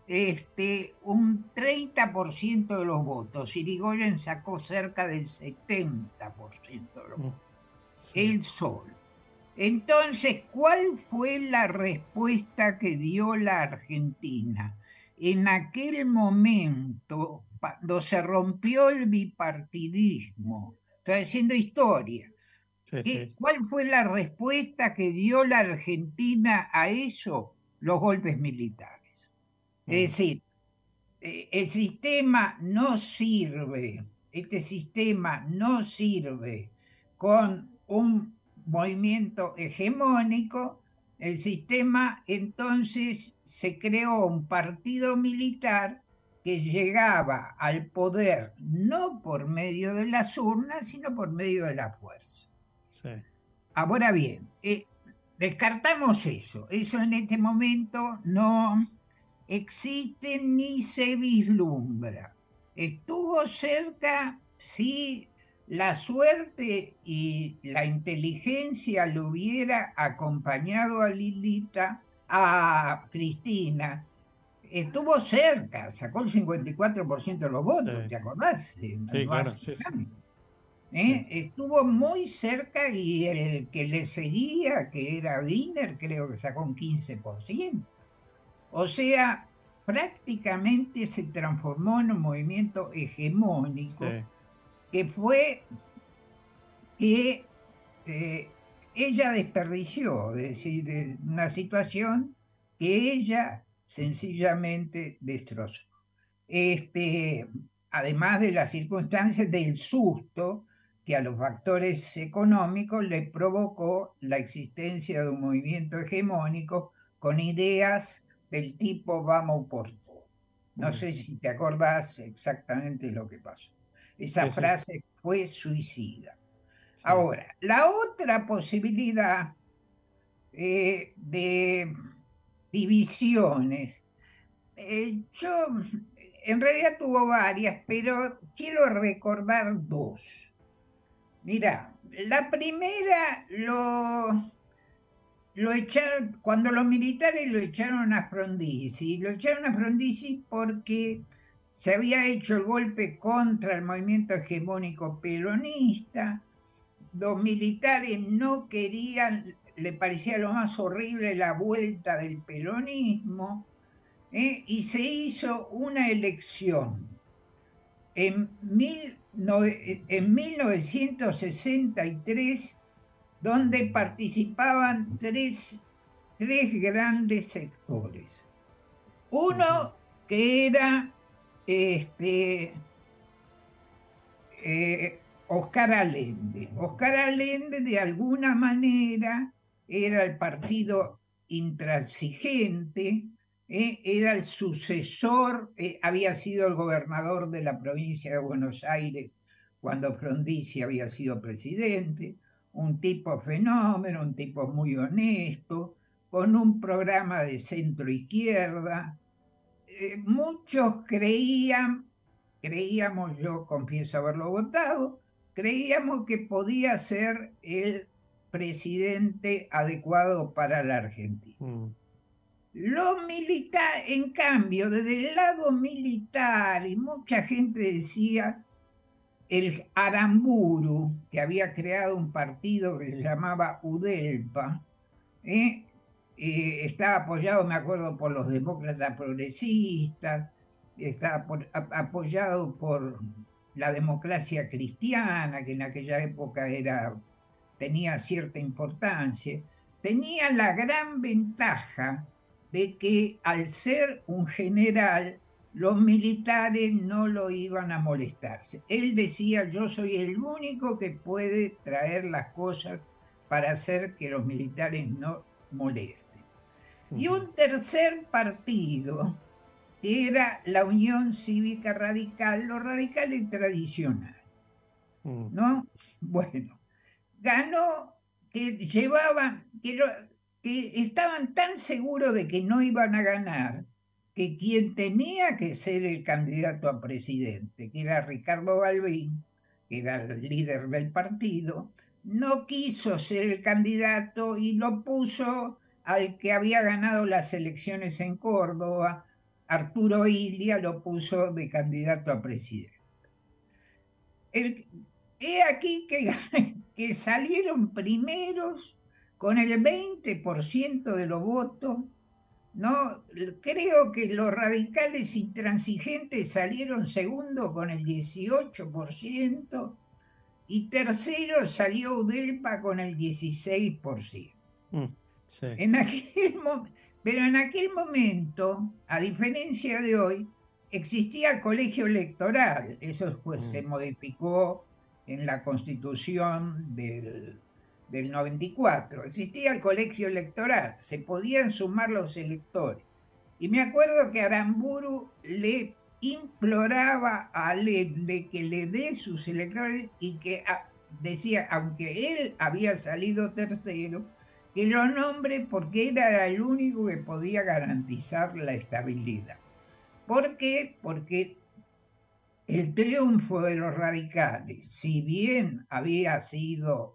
este, un 30% de los votos. Irigoyen sacó cerca del 70% de los votos. El Sol. Entonces, ¿cuál fue la respuesta que dio la Argentina? En aquel momento, cuando se rompió el bipartidismo, estoy haciendo historia, ¿cuál fue la respuesta que dio la Argentina a eso? Los golpes militares. Es decir, eh, el sistema no sirve, este sistema no sirve con un movimiento hegemónico, el sistema entonces se creó un partido militar que llegaba al poder no por medio de las urnas, sino por medio de la fuerza. Ahora bien, eh, descartamos eso. Eso en este momento no existe ni se vislumbra. Estuvo cerca, sí, la suerte y la inteligencia lo hubiera acompañado a Lilita, a Cristina, estuvo cerca, sacó el 54% de los votos, ¿te acordás? Sí, ¿Eh? Estuvo muy cerca y el que le seguía, que era Wiener, creo que sacó un 15%. O sea, prácticamente se transformó en un movimiento hegemónico que fue que eh, ella desperdició, es decir, una situación que ella sencillamente destrozó. Este, además de las circunstancias del susto que a los factores económicos le provocó la existencia de un movimiento hegemónico con ideas del tipo vamos por todo. No sé si te acordás exactamente lo que pasó. Esa frase fue suicida. Ahora, la otra posibilidad eh, de divisiones, eh, yo en realidad tuvo varias, pero quiero recordar dos. Mira, la primera lo, lo echaron, cuando los militares lo echaron a Frondizi, lo echaron a Frondizi porque se había hecho el golpe contra el movimiento hegemónico peronista, los militares no querían, le parecía lo más horrible la vuelta del peronismo, ¿eh? y se hizo una elección en, en 1963 donde participaban tres, tres grandes sectores. Uno que era este, eh, Oscar Allende. Oscar Allende de alguna manera era el partido intransigente, eh, era el sucesor, eh, había sido el gobernador de la provincia de Buenos Aires cuando Frondizi había sido presidente, un tipo fenómeno, un tipo muy honesto, con un programa de centro izquierda, eh, muchos creían, creíamos, yo confieso haberlo votado, creíamos que podía ser el presidente adecuado para la Argentina. Mm. Los militares, en cambio, desde el lado militar, y mucha gente decía, el Aramburu, que había creado un partido que se llamaba UDELPA, ¿eh? Eh, estaba apoyado, me acuerdo, por los demócratas progresistas, estaba apoyado por la democracia cristiana, que en aquella época era, tenía cierta importancia, tenía la gran ventaja de que al ser un general, los militares no lo iban a molestarse. Él decía, yo soy el único que puede traer las cosas para hacer que los militares no molesten y un tercer partido, que era la Unión Cívica Radical, los radicales tradicionales. ¿No? Bueno, ganó, que llevaban, que que estaban tan seguros de que no iban a ganar que quien tenía que ser el candidato a presidente, que era Ricardo Balbín, que era el líder del partido, no quiso ser el candidato y lo puso al que había ganado las elecciones en Córdoba, Arturo Ilia, lo puso de candidato a presidente. he aquí que, que salieron primeros con el 20% de los votos no, creo que los radicales intransigentes salieron segundo con el 18% y tercero salió Udelpa con el 16%. Mm, en aquel pero en aquel momento, a diferencia de hoy, existía colegio electoral. Eso pues, se mm. modificó en la constitución del del 94. Existía el colegio electoral, se podían sumar los electores. Y me acuerdo que Aramburu le imploraba a Allende que le dé sus electores y que ah, decía, aunque él había salido tercero, que lo nombre porque era el único que podía garantizar la estabilidad. ¿Por qué? Porque el triunfo de los radicales, si bien había sido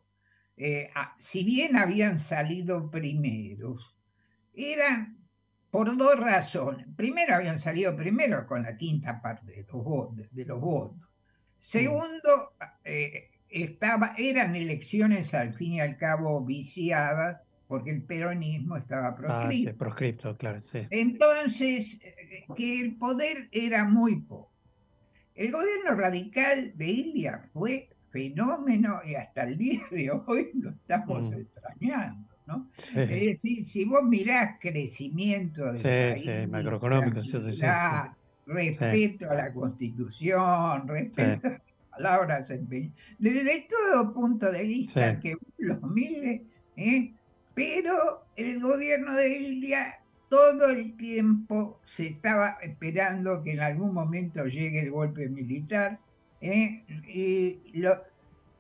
eh, si bien habían salido primeros, eran por dos razones. Primero, habían salido primero con la quinta parte de los votos. De los votos. Segundo, eh, estaba, eran elecciones al fin y al cabo viciadas porque el peronismo estaba proscrito. Ah, proscripto, claro, sí. Entonces, eh, que el poder era muy poco. El gobierno radical de Ilia fue fenómeno y hasta el día de hoy lo estamos mm. extrañando. ¿no? Es decir, si vos mirás crecimiento del país, macroeconómico, respeto a la constitución, respeto a las palabras, desde todo punto de vista que los mire, ¿eh? pero el gobierno de Ilia todo el tiempo se estaba esperando que en algún momento llegue el golpe militar ¿eh? y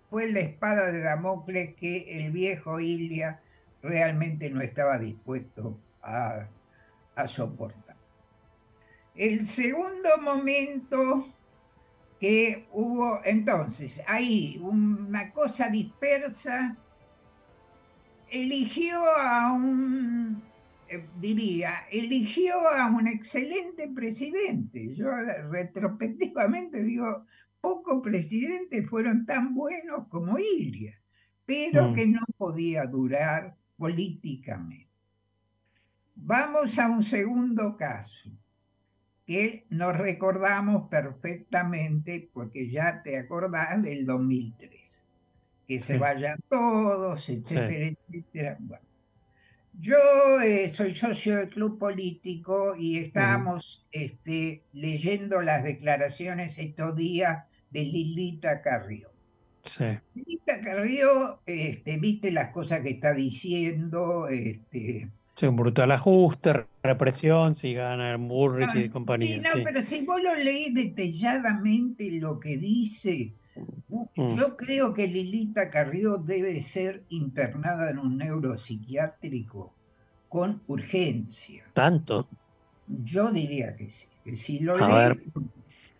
fue la espada de Damocles que el viejo Ilia realmente no estaba dispuesto a, a soportar. El segundo momento que hubo entonces, ahí una cosa dispersa, eligió a un, eh, diría, eligió a un excelente presidente. Yo retrospectivamente digo, pocos presidentes fueron tan buenos como Ilia, pero mm. que no podía durar políticamente. Vamos a un segundo caso que nos recordamos perfectamente porque ya te acordás del 2003, que se vayan todos, etcétera, etcétera. Yo eh, soy socio del club político y estábamos este, leyendo las declaraciones estos días de Lilita Carrió. Sí. Lilita Carrió, este, viste las cosas que está diciendo, este, Sí, un brutal ajuste, represión, si gana Burrich y ah, compañía. Sí, no, pero si vos lo leís detalladamente lo que dice, mm. yo creo que Lilita Carrió debe ser internada en un neuropsiquiátrico con urgencia. ¿Tanto? Yo diría que sí. Que si lo lees,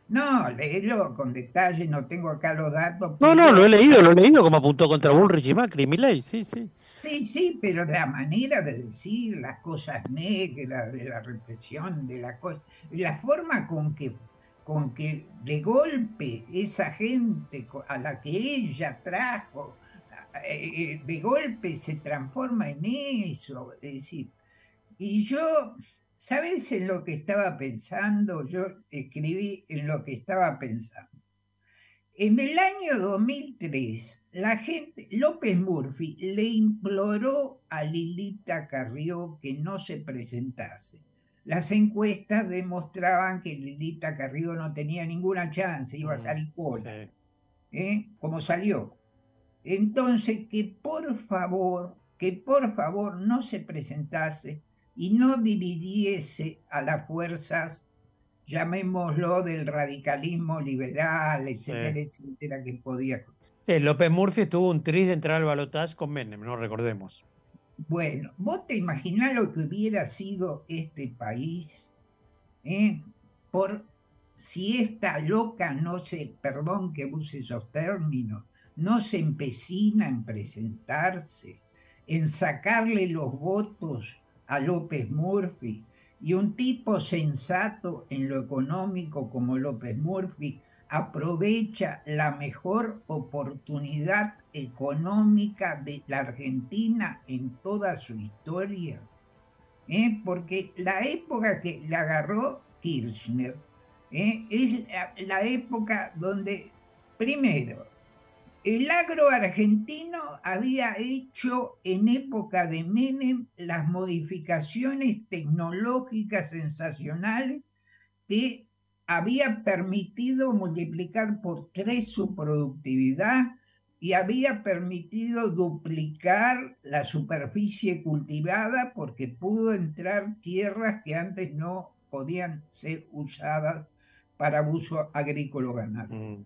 no, léelo con detalle, no tengo acá los datos. No, no, lo he leído, lo he leído como apuntó contra Bullrich y Macri, ley, sí, sí. Sí, sí, pero de la manera de decir las cosas negras, de la represión, de la cosa, la forma con que, con que de golpe esa gente a la que ella trajo, eh, eh, de golpe se transforma en eso, es decir, y yo ¿Sabes en lo que estaba pensando? Yo escribí en lo que estaba pensando. En el año 2003, la gente, López Murphy le imploró a Lilita Carrió que no se presentase. Las encuestas demostraban que Lilita Carrió no tenía ninguna chance, iba a mm, salir cola, ¿eh? como salió. Entonces, que por favor, que por favor no se presentase y no dividiese a las fuerzas, llamémoslo, del radicalismo liberal, etcétera, etcétera, que podía. Sí, López Murphy tuvo un tris de entrar al balotaje con Menem, no recordemos. bueno, vos te imaginás lo que hubiera sido este país ¿eh? por si esta loca no se, perdón que use esos términos, no se empecina en presentarse, en sacarle los votos a López Murphy, y un tipo sensato en lo económico como López Murphy aprovecha la mejor oportunidad económica de la Argentina en toda su historia. ¿eh? Porque la época que le agarró Kirchner ¿eh? es la época donde, primero, el agro argentino había hecho en época de Menem las modificaciones tecnológicas sensacionales que había permitido multiplicar por tres su productividad y había permitido duplicar la superficie cultivada porque pudo entrar tierras que antes no podían ser usadas para uso agrícola ganado. Mm.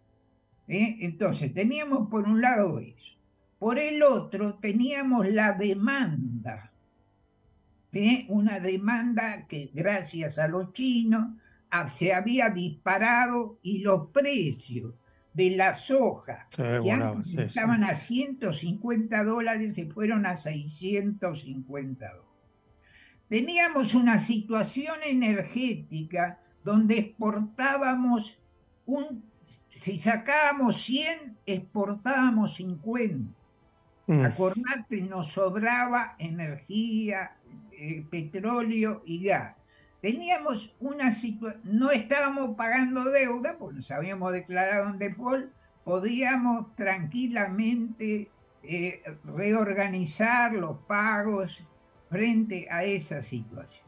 ¿Eh? Entonces, teníamos por un lado eso. Por el otro, teníamos la demanda. ¿eh? Una demanda que gracias a los chinos se había disparado y los precios de la soja, que antes estaban a 150 dólares, se fueron a 650 dólares. Teníamos una situación energética donde exportábamos un si sacábamos 100, exportábamos 50. Mm. Acordate, nos sobraba energía, eh, petróleo y gas. Teníamos una situación, no estábamos pagando deuda, porque nos habíamos declarado en default, podíamos tranquilamente eh, reorganizar los pagos frente a esa situación.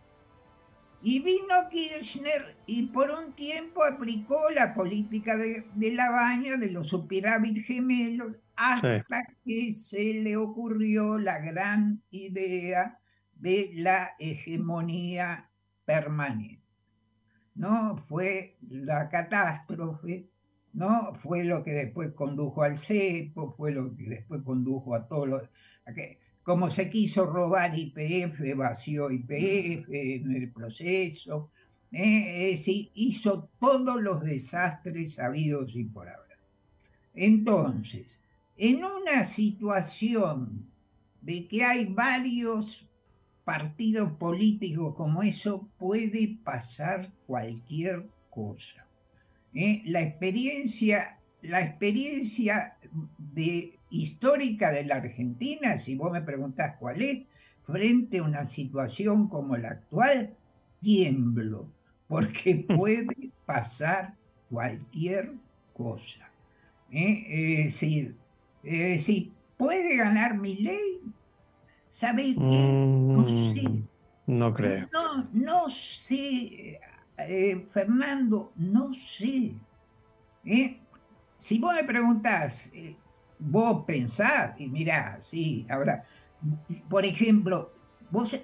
Y vino Kirchner y por un tiempo aplicó la política de, la baña de los superávit gemelos hasta que se le ocurrió la gran idea de la hegemonía permanente. ¿No? Fue la catástrofe, ¿no? Fue lo que después condujo al cepo, fue lo que después condujo a todos los como se quiso robar IPF, vació IPF en el proceso, ¿eh? es hizo todos los desastres habidos y por haber. Entonces, en una situación de que hay varios partidos políticos como eso, puede pasar cualquier cosa. ¿eh? La experiencia, la experiencia de histórica de la Argentina, si vos me preguntás cuál es, frente a una situación como la actual, tiemblo, porque puede pasar cualquier cosa. ¿eh? Es decir, si puede ganar mi ley, ¿sabéis qué? No mm, sé. No creo. No, no sé, eh, Fernando, no sé. ¿eh? Si vos me preguntás, vos pensás, y mirá, sí, ahora, por ejemplo, vos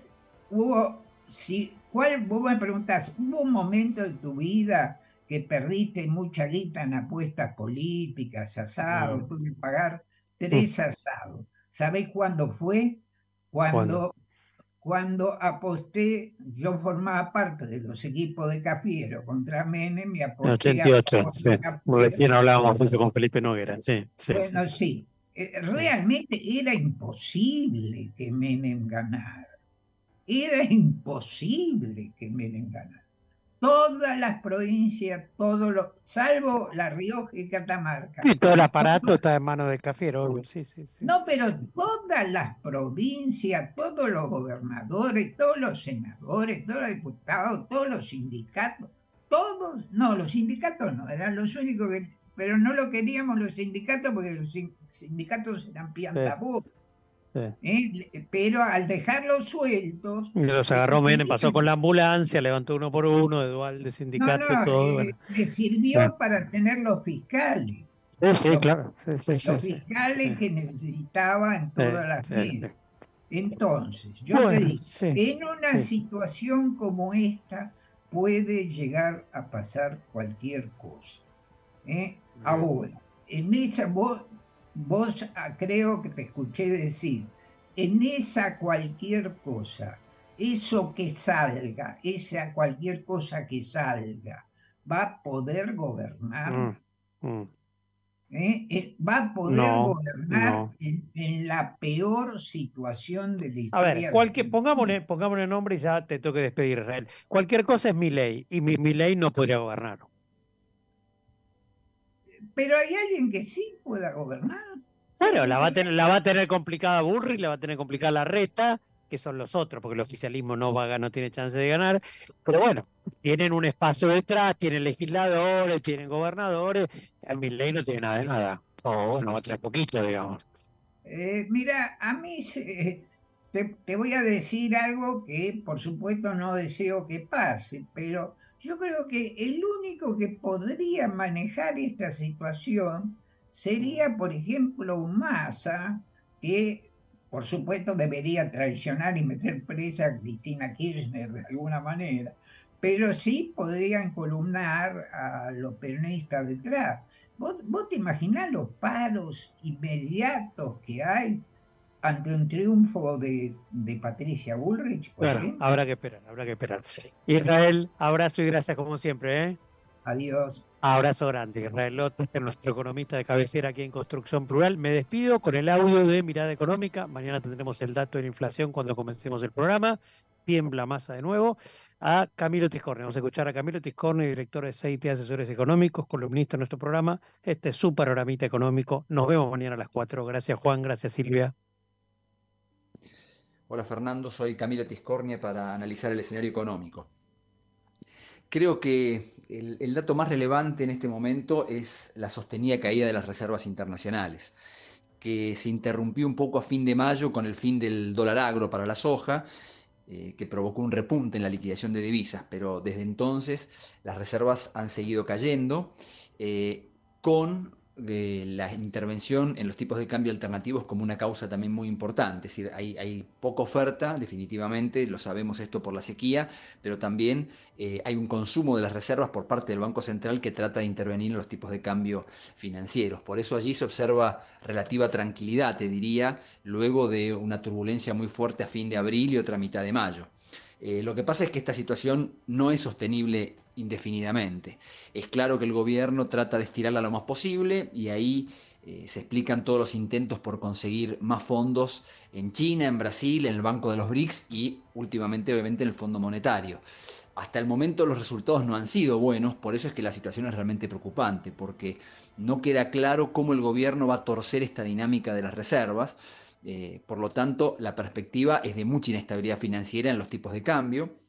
hubo, si, ¿cuál, vos me preguntás, ¿hubo un momento de tu vida que perdiste mucha guita en apuestas políticas, asados, tuve que pagar tres asados? ¿Sabés cuándo fue? Cuando cuando aposté, yo formaba parte de los equipos de Cafiero contra Menem y aposté. En 88, sí. Recién hablábamos mucho con Felipe Noguera, sí. sí bueno, sí. Eh, realmente era imposible que Menem ganara. Era imposible que Menem ganara todas las provincias, todo lo, salvo La Rioja y Catamarca. Y todo el aparato está en manos de Cafiero, sí, sí, sí. No, pero todas las provincias, todos los gobernadores, todos los senadores, todos los diputados, todos los sindicatos, todos, no, los sindicatos no, eran los únicos que, pero no lo queríamos los sindicatos porque los sindicatos eran piantabú. ¿Eh? Pero al dejarlos sueltos. Los agarró Menem, pasó con la ambulancia, levantó uno por uno, de de sindicato y todo. Eh, le sirvió para tener los fiscales. Sí, claro. los fiscales que necesitaba en todas las mesas. Entonces, yo te digo, en una situación como esta puede llegar a pasar cualquier cosa. ¿eh? Ahora, en esa voz vos ah, creo que te escuché decir en esa cualquier cosa, eso que salga, esa cualquier cosa que salga, va a poder gobernar. Mm, mm. ¿Eh? Eh, va a poder gobernar en, la peor situación de la historia. A ver, cualquier, pongámosle, pongámosle nombre y ya te toque despedir, Israel. Cualquier cosa es mi ley y mi, mi ley no podría gobernar. Pero hay alguien que sí pueda gobernar. Claro, la va a tener, la va a tener complicada Burri, la va a tener complicada la reta, que son los otros, porque el oficialismo no va no tiene chance de ganar. Pero bueno, tienen un espacio detrás, tienen legisladores, tienen gobernadores. mi ley no tiene nada de nada. O bueno, va a traer poquito, digamos. Eh, mira, a mí te, te, voy a decir algo que por supuesto no deseo que pase, pero yo creo que el único que podría manejar esta situación sería, por ejemplo, un Massa que por supuesto debería traicionar y meter presa a Cristina Kirchner de alguna manera, pero sí podrían columnar a los peronistas detrás. ¿Vos, te imaginás los paros inmediatos que hay ante un triunfo de, Patricia Bullrich? Bueno, habrá que esperar, habrá que esperar. Israel, abrazo y gracias como siempre. ¿eh? Adiós. Abrazo grande, Israel López, nuestro economista de cabecera aquí en Construcción Plural. Me despido con el audio de Mirada Económica. Mañana tendremos el dato de la inflación cuando comencemos el programa. Tiembla masa de nuevo. A Camilo Tiscorne. Vamos a escuchar a Camilo Tiscorne, director de CIT Asesores Económicos, columnista de nuestro programa. Este es su panoramita económico. Nos vemos mañana a las 4. Gracias, Juan. Gracias, Silvia. Hola, Fernando. Soy Camilo Tiscornia para analizar el escenario económico. Creo que el, dato más relevante en este momento es la sostenida caída de las reservas internacionales, que se interrumpió un poco a fin de mayo con el fin del dólar agro para la soja, eh, que provocó un repunte en la liquidación de divisas, pero desde entonces las reservas han seguido cayendo, eh, con de la intervención en los tipos de cambio alternativos como una causa también muy importante. Es decir, hay, poca oferta, definitivamente, lo sabemos esto por la sequía, pero también eh, hay un consumo de las reservas por parte del Banco Central que trata de intervenir en los tipos de cambio financieros. Por eso allí se observa relativa tranquilidad, te diría, luego de una turbulencia muy fuerte a fin de abril y otra mitad de mayo. Eh, lo que pasa es que esta situación no es sostenible indefinidamente. Es claro que el gobierno trata de estirarla lo más posible y ahí eh, se explican todos los intentos por conseguir más fondos en China, en Brasil, en el Banco de los BRICS y últimamente obviamente en el Fondo Monetario. Hasta el momento los resultados no han sido buenos, por eso es que la situación es realmente preocupante, porque no queda claro cómo el gobierno va a torcer esta dinámica de las reservas. Eh, por lo tanto, la perspectiva es de mucha inestabilidad financiera en los tipos de cambio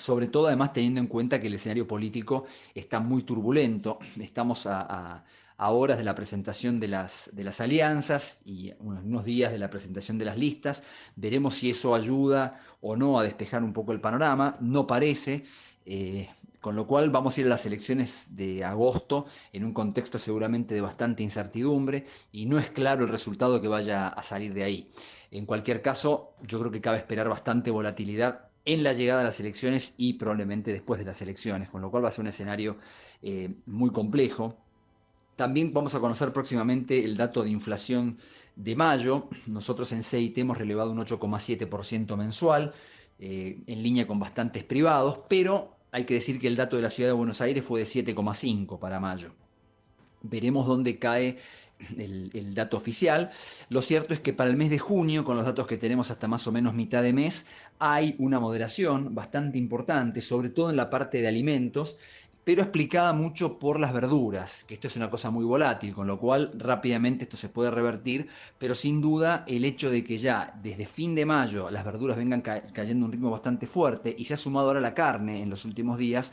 sobre todo además teniendo en cuenta que el escenario político está muy turbulento, estamos a, horas de la presentación de las, de las, alianzas y unos días de la presentación de las listas, veremos si eso ayuda o no a despejar un poco el panorama, no parece, eh, con lo cual vamos a ir a las elecciones de agosto en un contexto seguramente de bastante incertidumbre y no es claro el resultado que vaya a salir de ahí. En cualquier caso, yo creo que cabe esperar bastante volatilidad en la llegada a las elecciones y probablemente después de las elecciones, con lo cual va a ser un escenario eh, muy complejo. También vamos a conocer próximamente el dato de inflación de mayo. Nosotros en CIT hemos relevado un 8,7% mensual, eh, en línea con bastantes privados, pero hay que decir que el dato de la ciudad de Buenos Aires fue de 7,5 para mayo. Veremos dónde cae el, dato oficial. Lo cierto es que para el mes de junio, con los datos que tenemos hasta más o menos mitad de mes, hay una moderación bastante importante, sobre todo en la parte de alimentos, pero explicada mucho por las verduras, que esto es una cosa muy volátil, con lo cual rápidamente esto se puede revertir, pero sin duda el hecho de que ya desde fin de mayo las verduras vengan cayendo a un ritmo bastante fuerte y se ha sumado ahora la carne en los últimos días,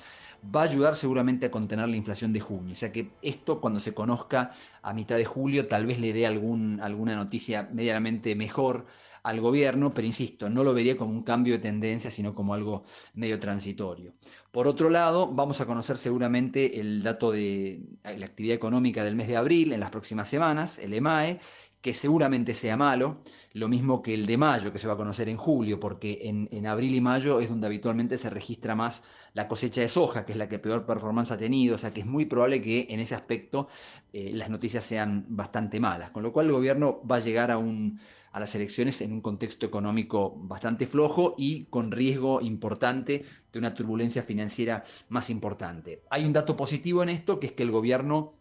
va a ayudar seguramente a contener la inflación de junio. O sea que esto cuando se conozca a mitad de julio tal vez le dé alguna noticia medianamente mejor al gobierno, pero insisto, no lo vería como un cambio de tendencia, sino como algo medio transitorio. Por otro lado, vamos a conocer seguramente el dato de la actividad económica del mes de abril en las próximas semanas, el EMAE, que seguramente sea malo, lo mismo que el de mayo, que se va a conocer en julio, porque en, abril y mayo es donde habitualmente se registra más la cosecha de soja, que es la que peor performance ha tenido, o sea que es muy probable que en ese aspecto eh, las noticias sean bastante malas, con lo cual el gobierno va a llegar a las elecciones en un contexto económico bastante flojo y con riesgo importante de una turbulencia financiera más importante. Hay un dato positivo en esto, que es que el gobierno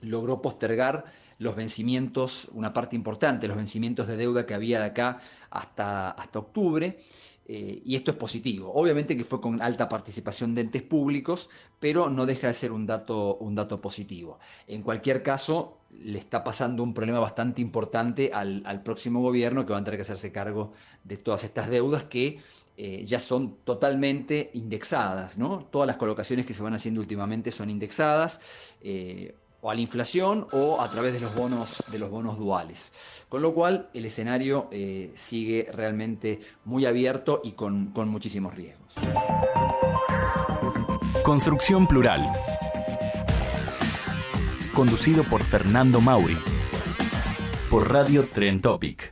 logró postergar los vencimientos, una parte importante, los vencimientos de deuda que había de acá hasta, hasta octubre. Eh, y esto es positivo. Obviamente que fue con alta participación de entes públicos, pero no deja de ser un dato, un dato positivo. En cualquier caso, le está pasando un problema bastante importante al, próximo gobierno que va a tener que hacerse cargo de todas estas deudas que eh, ya son totalmente indexadas. ¿no? Todas las colocaciones que se van haciendo últimamente son indexadas. Eh, o a la inflación o a través de los bonos, de los bonos duales. Con lo cual el escenario eh, sigue realmente muy abierto y con, con muchísimos riesgos. Construcción Plural. Conducido por Fernando Mauri. Por Radio Tren Topic.